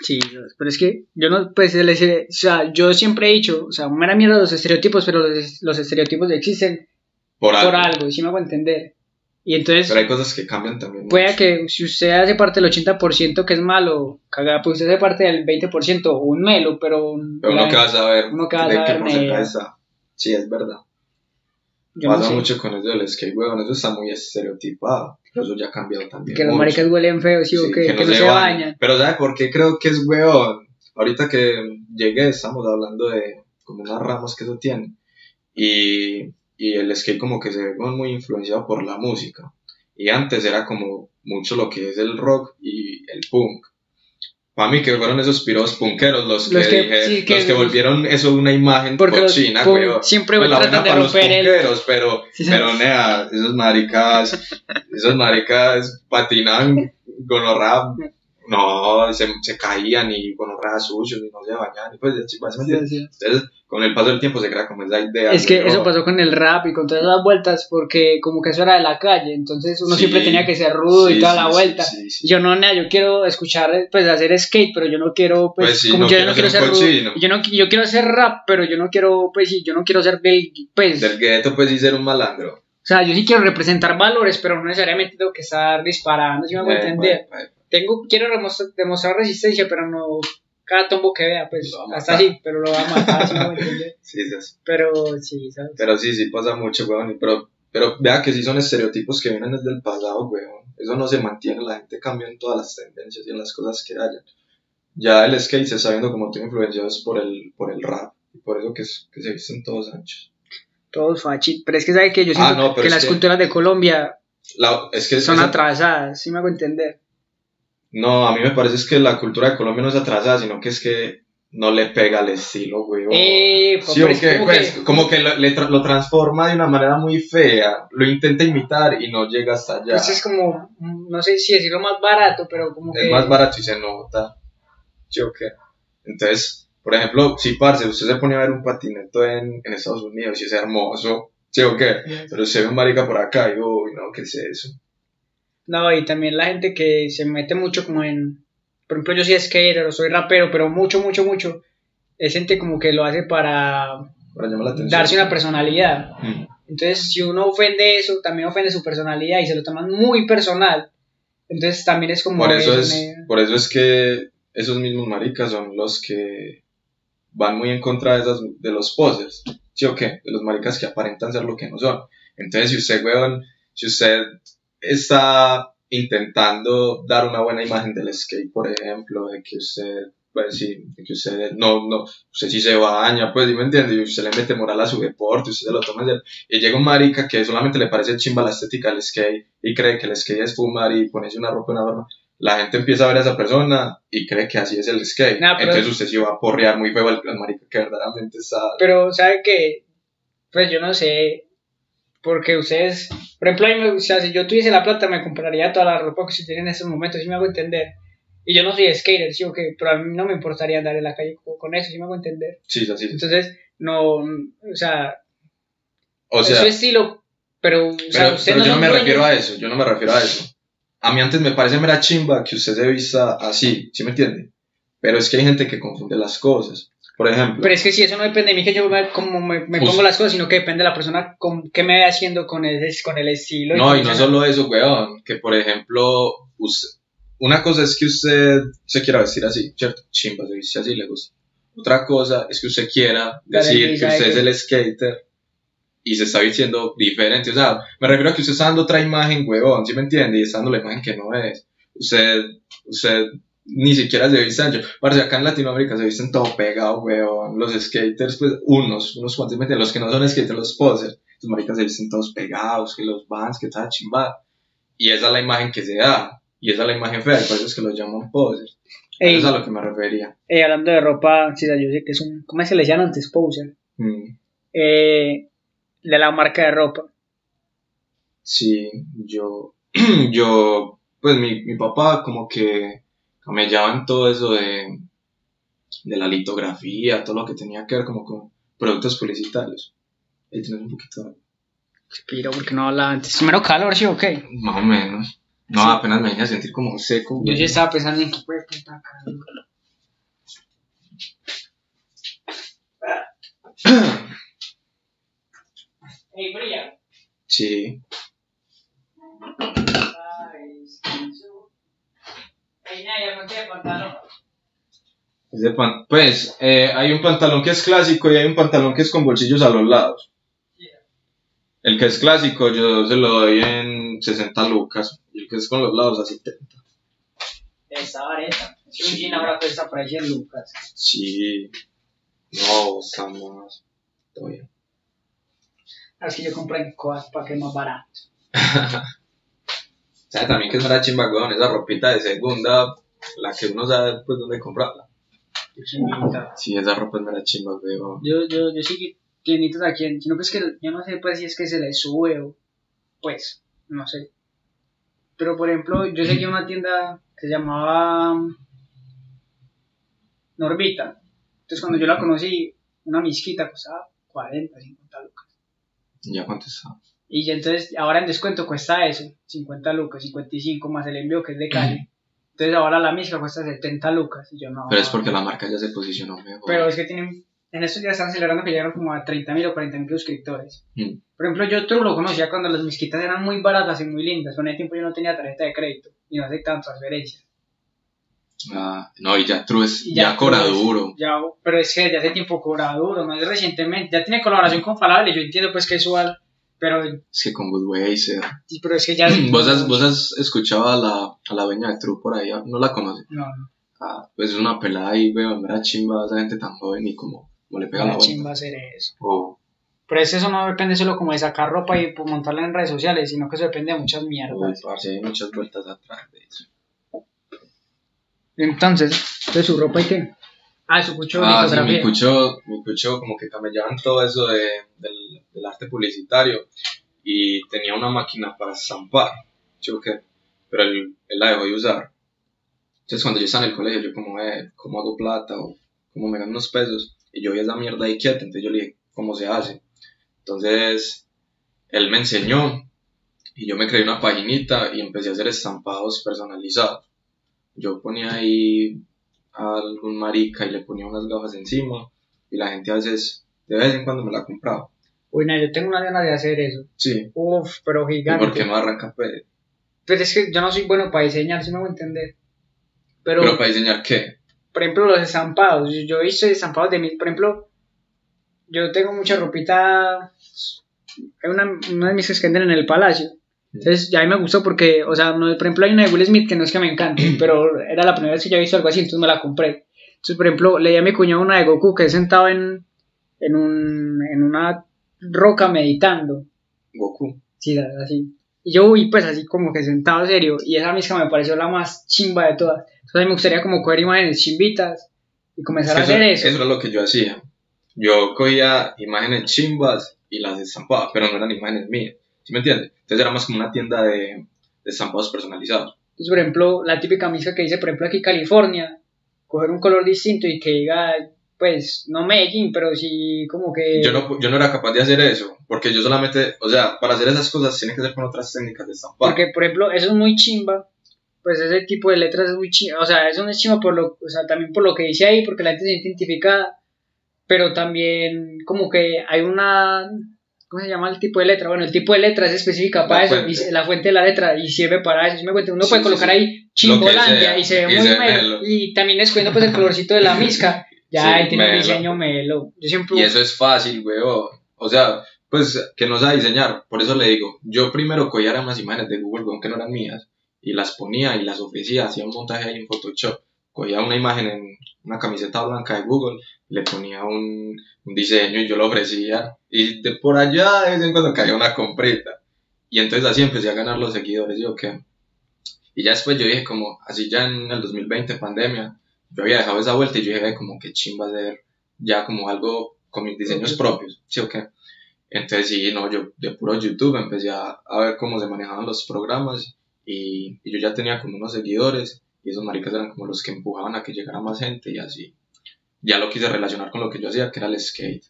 Sí, pero es que yo no, pues, o sea, yo siempre he dicho, o sea, me da mierda los estereotipos, pero los, los estereotipos existen Por algo. por algo, y sí me hago entender. Y entonces, Pero hay cosas que cambian también. puede mucho. que si usted hace parte del 80% que es malo, cagada, pues usted hace parte del 20%, un melo, pero, Pero la- uno que va a saber uno que va a qué saber, está. Sí, es verdad. yo no Pasa sé, mucho con eso del skate, weón. Eso está muy estereotipado. Pero eso ya ha cambiado también. que los mucho. maricas huelen feo, sí, o Sí, que, que no se bañan. Pero ¿sabes por qué creo que es weón? Ahorita que llegué estamos hablando de como unas ramas que eso tiene. Y, y el skate como que se ve como muy influenciado por la música. Y antes era como mucho lo que es el rock y el punk. Para mí que fueron esos piros punkeros los que, Los que- dije- sí, que los que volvieron eso una imagen Porque cochina, punk weón. siempre Pues la buena para los romper el- pero, Sí, pero nea, esos maricas, esos maricas patinaban gonorra, no, se, se caían y gonorra sucios y no se bañaban, y pues, sí. entonces, con el paso del tiempo se crea como esa idea. Es que eso pasó con el rap y con todas las vueltas, porque como que eso era de la calle, entonces uno Sí. siempre tenía que ser rudo y toda sí, la vuelta. Yo no, nada, yo quiero escuchar, pues hacer skate, pero yo no quiero, pues, Pues sí, como no yo quiero no quiero ser rudo. Yo no, yo quiero hacer rap, pero yo no quiero, pues sí, yo no quiero ser del, pues, Del gueto, pues sí, ser un malandro. o sea, yo sí quiero representar valores, pero no necesariamente tengo que estar disparando, si me hago Eh, entender. Tengo, quiero demostrar, demostrar resistencia, pero no cada tombo que vea, pues, hasta así, pero lo va a matar, hago entender. Sí, sí, sí. Pero sí, ¿sabes? Pero sí, sí pasa mucho, weón. Pero, pero vea que sí son estereotipos que vienen desde el pasado, weón. Eso no se mantiene, la gente cambia en todas las tendencias y en las cosas que hayan. Ya el skate se está viendo como tiene influenciados por el, por el rap. Y por eso que, que se visten todos anchos. Todos fachi. Pero es que sabe que yo siento Ah, no, que las que- culturas de Colombia La, es que son esa- atrasadas, si me hago entender. No, a mí me parece es que la cultura de Colombia no es atrasada, sino que es que no le pega al estilo, weón. Eh, Sí, pero o es como pues, que- como que lo, le tra- lo transforma de una manera muy fea, lo intenta imitar y no llega hasta allá. Pues es como, no sé si decirlo más barato, pero como que... es más barato y se nota. ¿Sí o qué? Entonces, por ejemplo, si parce, usted se pone a ver un patineto en, en Estados Unidos y es hermoso, ¿sí o qué? Pero usted ve un marica por acá y uy, no, ¿qué es eso? No, y también la gente que se mete mucho como en... Por ejemplo, yo soy skater o soy rapero, pero mucho, mucho, mucho. Es gente como que lo hace para Para la darse una personalidad. Mm. Entonces, si uno ofende eso, también ofende su personalidad y se lo toman muy personal. Entonces, también es como... Por eso es, me- por eso es que esos mismos maricas son los que van muy en contra de, esas, de los posers, ¿sí o qué? De los maricas que aparentan ser lo que no son. Entonces, si usted, weón, si usted está intentando dar una buena imagen del skate, por ejemplo, de que usted, pues sí, de que usted no, no, usted sí se baña, pues, ¿sí me entiende? Y usted le mete moral a su deporte, usted se lo toma serio. Y llega un marica que solamente le parece chimba la estética del skate y cree que el skate es fumar y ponerse una ropa de una forma. La gente empieza a ver a esa persona y cree que así es el skate. Nah, Entonces usted sí va a porrear muy feo al, al marica que verdaderamente está... Pero, ¿sabe qué? Pues yo no sé, porque ustedes, por ejemplo, a mí me, o sea, si yo tuviese la plata me compraría toda la ropa que se tiene en estos momentos, si me hago entender. Y yo no soy skater, sí o qué, pero a mí no me importaría andar en la calle con, eso, si me hago entender. Sí, así. Entonces, no, o sea, O es su sea, estilo, Pero, o sea, Pero, usted pero yo no me refiero a eso, yo no me refiero a eso. A mí antes me parece mera chimba que usted se vista así, ¿sí me entiende? Pero es que hay gente que confunde las cosas. Por ejemplo, Pero es que si eso no depende de mí que yo me, como me, me Pues- pongo las cosas, sino que depende de la persona con, que me ve haciendo con el, con el estilo. no, y no solo eso, weón, que por ejemplo, us- una cosa es que usted se quiera vestir así, ¿cierto? Chimba, se viste así, le gusta. Otra cosa es que usted quiera decir que usted es el skater y se está vistiendo diferente. O sea, me refiero a que usted está dando otra imagen, weón, ¿sí me entiende? Y está dando la imagen que no es. Usted, usted ni siquiera se viste ancho. Parce, acá en Latinoamérica se visten todo pegado, weón. Los skaters, pues, unos, unos cuantos, ¿sí me entiende? Los que no son skaters, los posers. Los maricas se visten todos pegados, que los vans, que está chimba. Y esa es la imagen que se da. Y esa es la imagen fea, por eso es que los llaman posers. Ey, Eso es a lo que me refería. ey, hablando de ropa, sí, yo sé que es un. ¿Cómo se le llaman antes? Poser. Mm. Eh, de la marca de ropa. Sí, yo, yo, pues mi, mi papá como que camellaba en todo eso de, de la litografía, todo lo que tenía que ver como con productos publicitarios. Ahí tienes un poquito, de- Pero porque no habla antes. Primero calor, sí, ok. más o menos. No, Sí. apenas me vine a sentir como seco. Yo sí estaba pensando en que fue puta calor. Ey, brilla. Sí, Ponte de pan- pues eh, hay un pantalón que es clásico y hay un pantalón que es con bolsillos a los lados. El que es clásico yo se lo doy en 60 lucas y el que es con los lados a 70. Esa vareta. Si un jean ahora cuesta por ahí 100 lucas. Sí. No, estamos. Todo bien. Así yo compré en Coas para que es más barato. ¿Sabes también que es una chimba, weón? Esa ropita de segunda, la que uno sabe pues dónde comprarla. Sí, esa ropa es mera chimba, weón. Yo, yo, yo sí que tienitos aquí, sino que es que yo no sé pues si es que se le sube o pues, no sé. Pero por ejemplo, yo seguía una tienda que se llamaba um, Norbita. Entonces cuando yo la conocí, una misquita costaba 40, 50 lucas. ¿Ya cuánto está? Y ya entonces, ahora en descuento cuesta eso, 50 lucas, 55 más el envío que es de Cali. Entonces ahora la misca cuesta 70 lucas. Y yo no. Pero es porque la marca ya se posicionó mejor. Pero es que tienen, en estos días están celebrando que llegaron como a 30.000 o 40.000 suscriptores. Mm. Por ejemplo, yo True lo conocía cuando las misquitas eran muy baratas y muy lindas. Con el tiempo yo no tenía tarjeta de crédito y no aceptaban transferencias. Ah, no, y ya True es, Y ya, cobra duro. Ya, pero es que ya hace tiempo cobra duro, no es recientemente. Ya tiene colaboración con Falable, yo entiendo pues que es igual, pero, Es que con Budweiser. pero es que ya... ¿Vos has, vos has escuchado a la, a la dueña de True por ahí? ¿No la conoces? No, no, Ah, pues es una pelada y, weón, mera chimba esa gente tan joven y como, como le pega la chimba hacer eso. Oh, Pero es eso no depende solo como de sacar ropa y pues, montarla en redes sociales, sino que eso depende de muchas uy, mierdas. parce, hay muchas vueltas atrás de eso. Entonces, de su ropa y qué? Ah, su cucho Ah, sí, mi cucho, mi cucho como que camellaban todo eso de, del, del arte publicitario y tenía una máquina para estampar, yo qué, pero él, él la dejó de usar. Entonces cuando yo estaba en el colegio, yo como, eh, ¿cómo hago plata? o ¿cómo me gano unos pesos? Y yo vi esa mierda ahí quieta, entonces yo le dije, ¿cómo se hace? Entonces, él me enseñó y yo me creé una paginita y empecé a hacer estampados personalizados. Yo ponía ahí a algún marica y le ponía unas gafas encima y la gente a veces, de vez en cuando me la compraba. Uy, no, yo tengo una ganas de hacer eso. Sí, Uf, pero ¿y gigante. por qué no arranca pues? Pero es que yo no soy bueno para diseñar, si me hago entender. Pero, Pero para diseñar qué? por ejemplo, los estampados. Yo, visto estampados de mí. Por ejemplo, yo tengo mucha ropita. Hay una, una de mis que en el palacio. Entonces, ya a mí me gustó porque, o sea, no- por ejemplo, hay una de Will Smith que no es que me encante, pero era la primera vez que yo había visto algo así, entonces me la compré. Entonces, por ejemplo, leí a mi cuñado una de Goku que es sentado en, en, un, en una roca meditando. Goku. Sí, así. Y yo, uy, pues así como que sentado serio. Y esa misma me pareció la más chimba de todas. Entonces a mí me gustaría como coger imágenes chimbitas y Es comenzar que a hacer eso. eso era lo que yo hacía. Yo cogía imágenes chimbas y las estampaba, pero no eran imágenes mías. ¿Sí me entiendes? Entonces era más como una tienda de, de estampados personalizados. Entonces, por ejemplo, la típica misma que dice, por ejemplo, aquí California, coger un color distinto y que diga pues, no Medellín, pero sí como que... Yo no, yo no era capaz de hacer eso, porque yo solamente, o sea, para hacer esas cosas tiene que ser con otras técnicas de estampar. Porque, por ejemplo, eso es muy chimba, pues ese tipo de letras es muy chimba, o sea, eso no es chimba por lo, o sea, también por lo que dice ahí, porque la gente se siente identificada, pero también como que hay una, ¿cómo se llama el tipo de letra? Bueno, el tipo de letra es específica para La eso, fuente. y la fuente de la letra, y sirve para eso. Uno Sí, puede colocar sí. ahí Chimbolandia y se ve y muy melo, y también escogiendo pues el colorcito de la misca, ya ahí tiene un melo. diseño melo. Yo siempre... Y eso es fácil, weón. O sea, pues que no sabe diseñar. Por eso le digo, yo primero cogía unas imágenes de Google, weón, que no eran mías, y las ponía y las ofrecía, hacía un montaje ahí en Photoshop. Cogía una imagen en una camiseta blanca de Google, le ponía un, un diseño y yo lo ofrecía. Y de por allá de vez en cuando caía una compreta. Y entonces así empecé a ganar los seguidores, yo qué. Y ya después yo dije como, así ya en el 2020, pandemia, yo había dejado esa vuelta y yo dije, "Ve, como que chimba hacer ya como algo con mis diseños propios, ¿sí o qué? Entonces sí, no, yo de puro YouTube empecé a, a ver cómo se manejaban los programas y, y yo ya tenía como unos seguidores y esos maricas eran como los que empujaban a que llegara más gente y así. Ya lo quise relacionar con lo que yo hacía, que era el skate.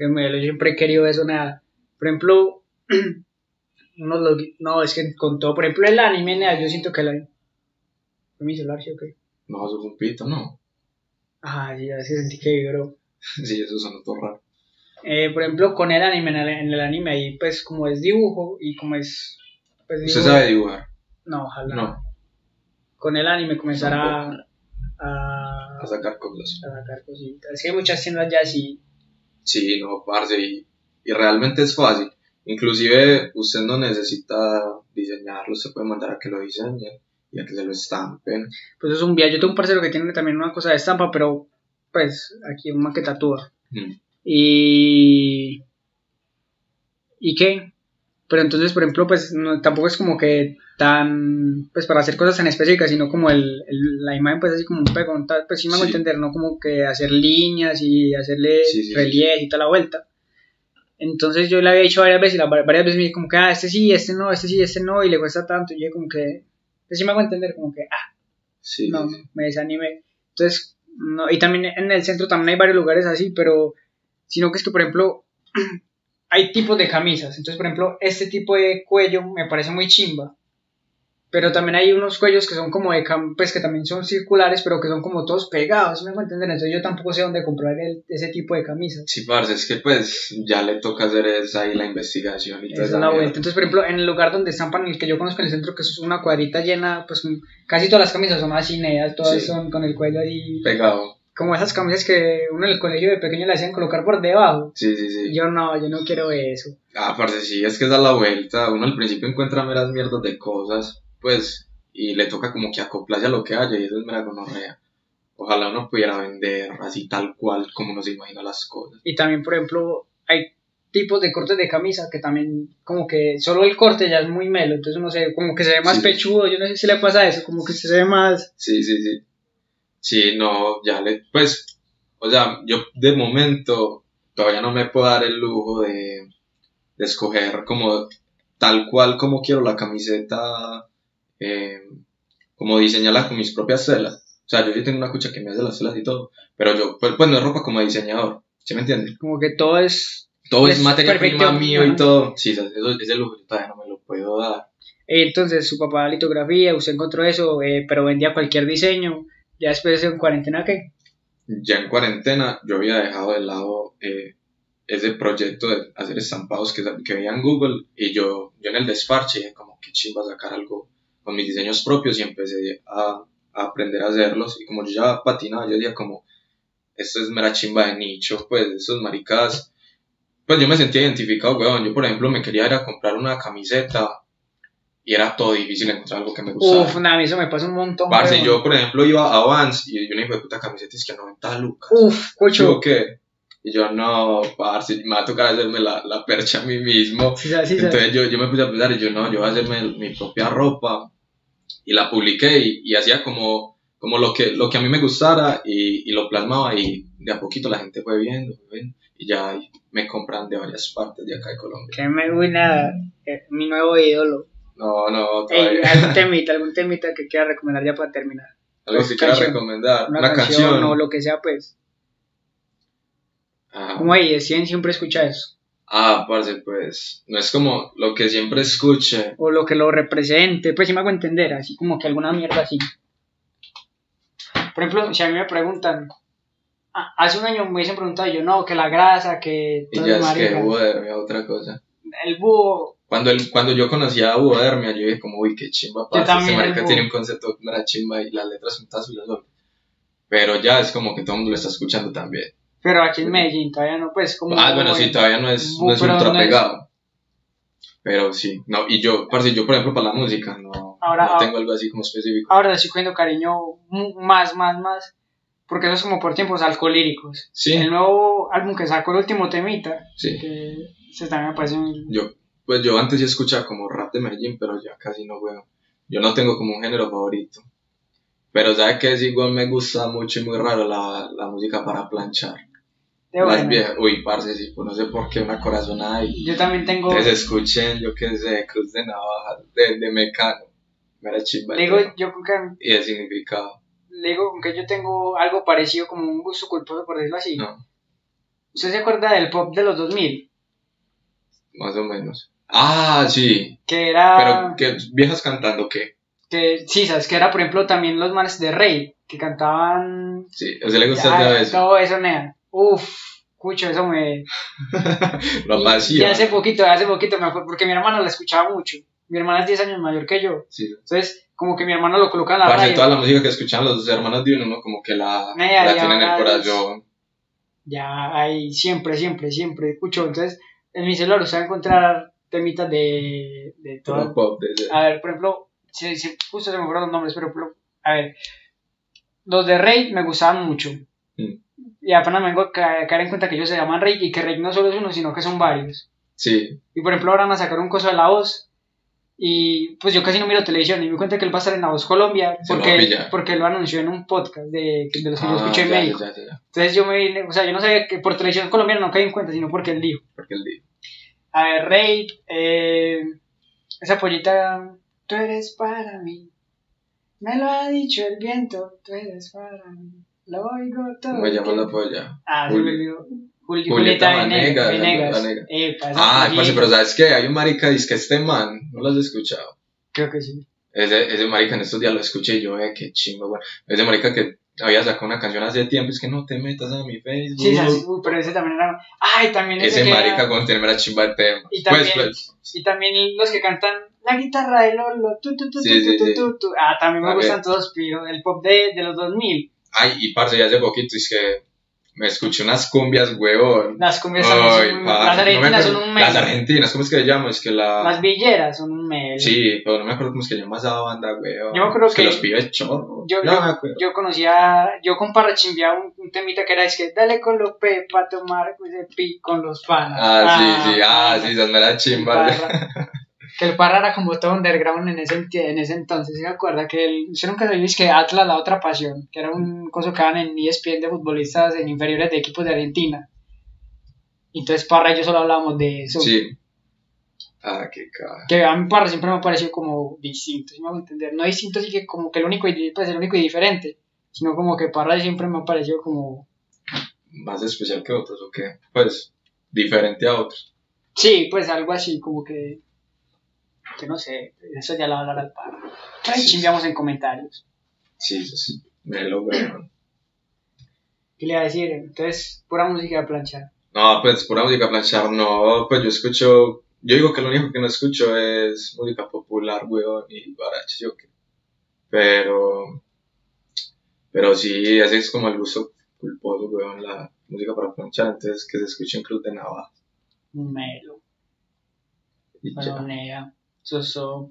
Melo, yo siempre he querido eso, nada. Por ejemplo, logui- no, es que con todo, por ejemplo, el anime, nada, yo siento que el anime. ¿Fue mi celular, sí o qué? No, eso fue un pito, no. Ah, sí, a veces sentí que vibró. sí, eso sonó todo raro. Eh, por ejemplo, con el anime, en el, en el anime ahí, pues como es dibujo y como es. Pues, ¿Usted dibujo- sabe dibujar? No, ojalá. No, Con el anime comenzar a, a, a sacar cosas. a sacar cositas. Es que hay muchas tiendas ya así. Sí, no, parce, y, y realmente es fácil. Inclusive usted no necesita diseñarlo, se puede mandar a que lo diseñen y a que se lo estampen. Pues es un viaje. Yo tengo un parcero que tiene también una cosa de estampa, pero pues aquí un man que tatúa. Mm. Y. ¿Y qué? Pero entonces, por ejemplo, pues no, tampoco es como que tan. Pues para hacer cosas tan específicas, sino como el, el- la imagen, pues así como un pegón, tal, pues sí me hago Sí. entender, no como que hacer líneas y hacerle Sí, sí, relieve y toda la vuelta. Entonces yo le había dicho varias veces y la- varias veces me dijo como que, ah, este sí, este no, este sí, este no, y le cuesta tanto. Y yo como que. Pues sí me hago entender, como que, ah, Sí, no, me desanimé. Entonces, no, y también en el centro también hay varios lugares así, pero sino que es que, por ejemplo, hay tipos de camisas. Entonces, por ejemplo, este tipo de cuello me parece muy chimba. Pero también hay unos cuellos que son como de cam pues que también son circulares, pero que son como todos pegados, ¿sí me hago entender? Entonces yo tampoco sé dónde comprar el- ese tipo de camisas. Sí, parce, es que pues ya le toca hacer esa ahí la investigación y Esa es la vuelta. Entonces, por ejemplo, en el lugar donde estampan, el que yo conozco en el centro, que es una cuadrita llena, pues casi todas las camisas son así todas Sí. son con el cuello ahí Pegado. Como esas camisas que uno en el colegio de pequeño le hacían colocar por debajo. Sí, sí, sí. Yo no, yo no quiero eso. Ah, parce, sí, es que es la vuelta. Uno al principio encuentra meras mierdas de cosas, pues, y le toca como que acoplarse a lo que haya y eso es mera gonorrea. Ojalá uno pudiera vender así tal cual como uno se imagina las cosas. Y también, por ejemplo, hay tipos de cortes de camisa que también, como que solo el corte ya es muy melo, entonces uno se como que se ve más Sí. pechudo, yo no sé si le pasa eso, como que se ve más... Sí, sí, sí. Sí, no, ya le, pues, o sea, yo de momento todavía no me puedo dar el lujo de, de escoger como tal cual como quiero la camiseta, eh, como diseñarla con mis propias telas. O sea, yo sí tengo una cucha que me hace las telas y todo, pero yo, pues, pues no es ropa como diseñador, ¿sí me entiendes? Como que todo es... Todo es, Es materia prima mío y todo. Sí, eso, ese lujo yo todavía no me lo puedo dar. Entonces su papá litografía, usted encontró eso, eh, pero vendía cualquier diseño. Ya después en cuarentena, ¿qué? ya en cuarentena yo había dejado de lado eh, ese proyecto de hacer estampados que, que veía en Google y yo, yo en el desparche dije como que chimba sacar algo con mis diseños propios y empecé a, a aprender a hacerlos y como yo ya patinaba yo decía como esto es mera chimba de nicho pues esos maricas pues yo me sentía identificado weón yo por ejemplo me quería ir a comprar una camiseta y era todo difícil encontrar algo que me gustara Uf, nada, eso me pasa un montón. Parce, yo por ejemplo iba a Vans y una hijo de puta camiseta es que a 90 lucas. Uf, cocho. ¿Yo qué? Y yo, no, parce, me va a tocar hacerme la, la percha a mí mismo. Sí, sí, sí, sí. Entonces yo, yo me puse a pensar y yo, no, yo voy a hacerme mi propia ropa. Y la publiqué y, y hacía como, como lo, que, lo que a mí me gustara y, y lo plasmaba y de a poquito la gente fue viendo, fue viendo, y ya me compran de varias partes de acá de Colombia. Que me nada, eh, mi nuevo ídolo. No, no, todavía. algún temita, algún temita que quiera recomendar ya para terminar. Algo que quiera recomendar. Una, Una, canción, canción. o lo que sea, pues. Ah, Como ahí, deciden siempre escucha eso. ah, parce, pues, no es como lo que siempre escuche. O lo que lo represente, pues sí me hago entender, así como que alguna mierda así. Por ejemplo, si a mí me preguntan, hace un año me hubiesen preguntado yo, no, que la grasa, que Y todo ya es que hubo Dermia, otra cosa. el búho, Cuando, el, cuando yo conocía a Hugo Dermia, yo dije como, uy, qué chimba, también, este marica tiene un concepto de la chimba y las letras son filosóficas. Pero ya es como que todo el mundo lo está escuchando también. pero aquí en Medellín todavía no, pues como... Ah, bueno, sí, todavía no es, no es ultra no es- pegado. Pero sí, no, y yo, parce, yo por ejemplo para la música no, Ahora, no ah- tengo algo así como específico. Ahora le estoy cogiendo cariño más, más, más, porque eso es como por tiempos alcohólicos. Sí. El nuevo álbum que sacó el último temita, Sí, que se también me parece un... yo, pues yo antes sí escuchaba como rap de Medellín, pero ya casi no veo. Yo no tengo como un género favorito. Pero sabes que sí, igual me gusta mucho y muy raro la, la música para planchar. de Las buena. viejas, uy, parce, sí, pues no sé por qué una corazonada y Yo también tengo... Entonces escuchen, yo qué sé, Cruz de Navaja, de, de Mecano, mera chimba. digo, yo creo que Y el significado, le digo que yo tengo algo parecido como un gusto culposo por decirlo así. no, ¿Usted se acuerda del pop de los 2000? más o menos. Ah, sí, Que era... pero que viejas cantando, ¿qué? Que, sí, sabes, que era por ejemplo también los manes de Rey, que cantaban... Sí, a usted le gusta ya eso. Todo eso, nea. Uf, escucho, eso me... Lo Y-. Y hace poquito, hace poquito me acuerdo, porque mi hermano la escuchaba mucho. Mi hermana es 10 años mayor que yo. Sí. Entonces, como que mi hermano lo coloca en la Parce, radio. toda la música que escuchan los hermanos de uno, como que la, la tienen en el corazón. Ya ahí siempre, siempre, siempre escucho. Entonces, en mi celular usted va a encontrar temitas de, de todo. Pop, de- de- A ver, por ejemplo, justo se me fueron los nombres, pero, a ver, los de Rey me gustaban mucho. Mm. Y apenas me vengo a ca- caer en cuenta que ellos se llaman Rey y que Rey no solo es uno, sino que son varios. Sí, Y por ejemplo, ahora van a sacar un coso de la voz. Y pues yo casi no miro televisión y me di cuenta que él va a estar en La Voz Colombia porque, pillar. porque lo anunció en un podcast de, de los que yo Ah, escuché en ya, México. ya, ya, ya, Entonces yo me vine, o sea, yo no sabía que por televisión colombiana no caí en cuenta, sino porque él dijo. porque él dijo. A ver, Rey, eh, esa pollita, tú eres para mí. Me lo ha dicho el viento, tú eres para mí. Lo oigo todo. ¿Cómo se el llama la polla? Ah, se me. Juli- Julieta Venegas. Venegas, Venegas. Epa, Ah, pero ¿sabes qué? Hay un marica, dice que este man, ¿no lo has escuchado? Creo que sí. Ese, ese marica en estos días lo escuché y yo, eh, qué chingo, bueno. Ese marica que había sacado una canción hace tiempo, es que no te metas a mi Facebook. Sí, sí, pero ese también era. Ay, también ese, ese marica era- con tener la chimba de tema. Y también- Pues, pues, Y también los que cantan la guitarra de Lolo. Tu, tu, tu, Sí, tu, tu, sí. tu, tu. Ah, también me A gustan ver. todos, pero el pop de, de los 2000. ay, y parce, ya hace poquito es que me escuché unas cumbias, huevón. Las cumbias Ay, son un- parce, Las argentinas son un meme. Las argentinas, ¿cómo es que se llama? Es que la... Las villeras son un meme. Sí, pero no me acuerdo cómo es que llama esa banda, weón. Yo me acuerdo Es que, que- los pibes chorros. Yo, no yo, me acuerdo. yo conocía, yo con Parra chimbeaba un, un temita que era es que dale con lo pe pa tomar pues, el pi con los panas. Ah, sí, sí, ah, sí, esas meras chimbas. Que el Parra era como todo underground en ese, en ese entonces, ¿sí ¿se acuerda? Que el, yo nunca sabía es que Atlas, la otra pasión, que era un coso que daban en ESPN de futbolistas en inferiores de equipos de Argentina. Entonces Parra y yo solo hablábamos de eso. Sí. Ah, qué caga. Que a mí Parra siempre me ha parecido como distinto, ¿sí me hago entender? No distinto, así que como que el único, y- pues el único y diferente, sino como que Parra siempre me ha parecido como... Más especial que otros, ¿o qué? Pues, diferente a otros. Sí, pues algo así, como que... Que no sé, eso ya lo va a hablar al Parra. Ahí Sí. chimbeamos en comentarios. Sí, sí, sí. Me lo weón. ¿Qué le iba a decir? Entonces, pura música de planchar. No, pues, pura música planchar, no. Pues yo escucho. Yo digo que lo único que no escucho es música popular, weón, y baraches, yo qué. Pero. Pero sí, ese es como el gusto culposo, weón, la música para planchar. Entonces, que se escuche en Cruz de Navaja. Melo. Y ya. 这时候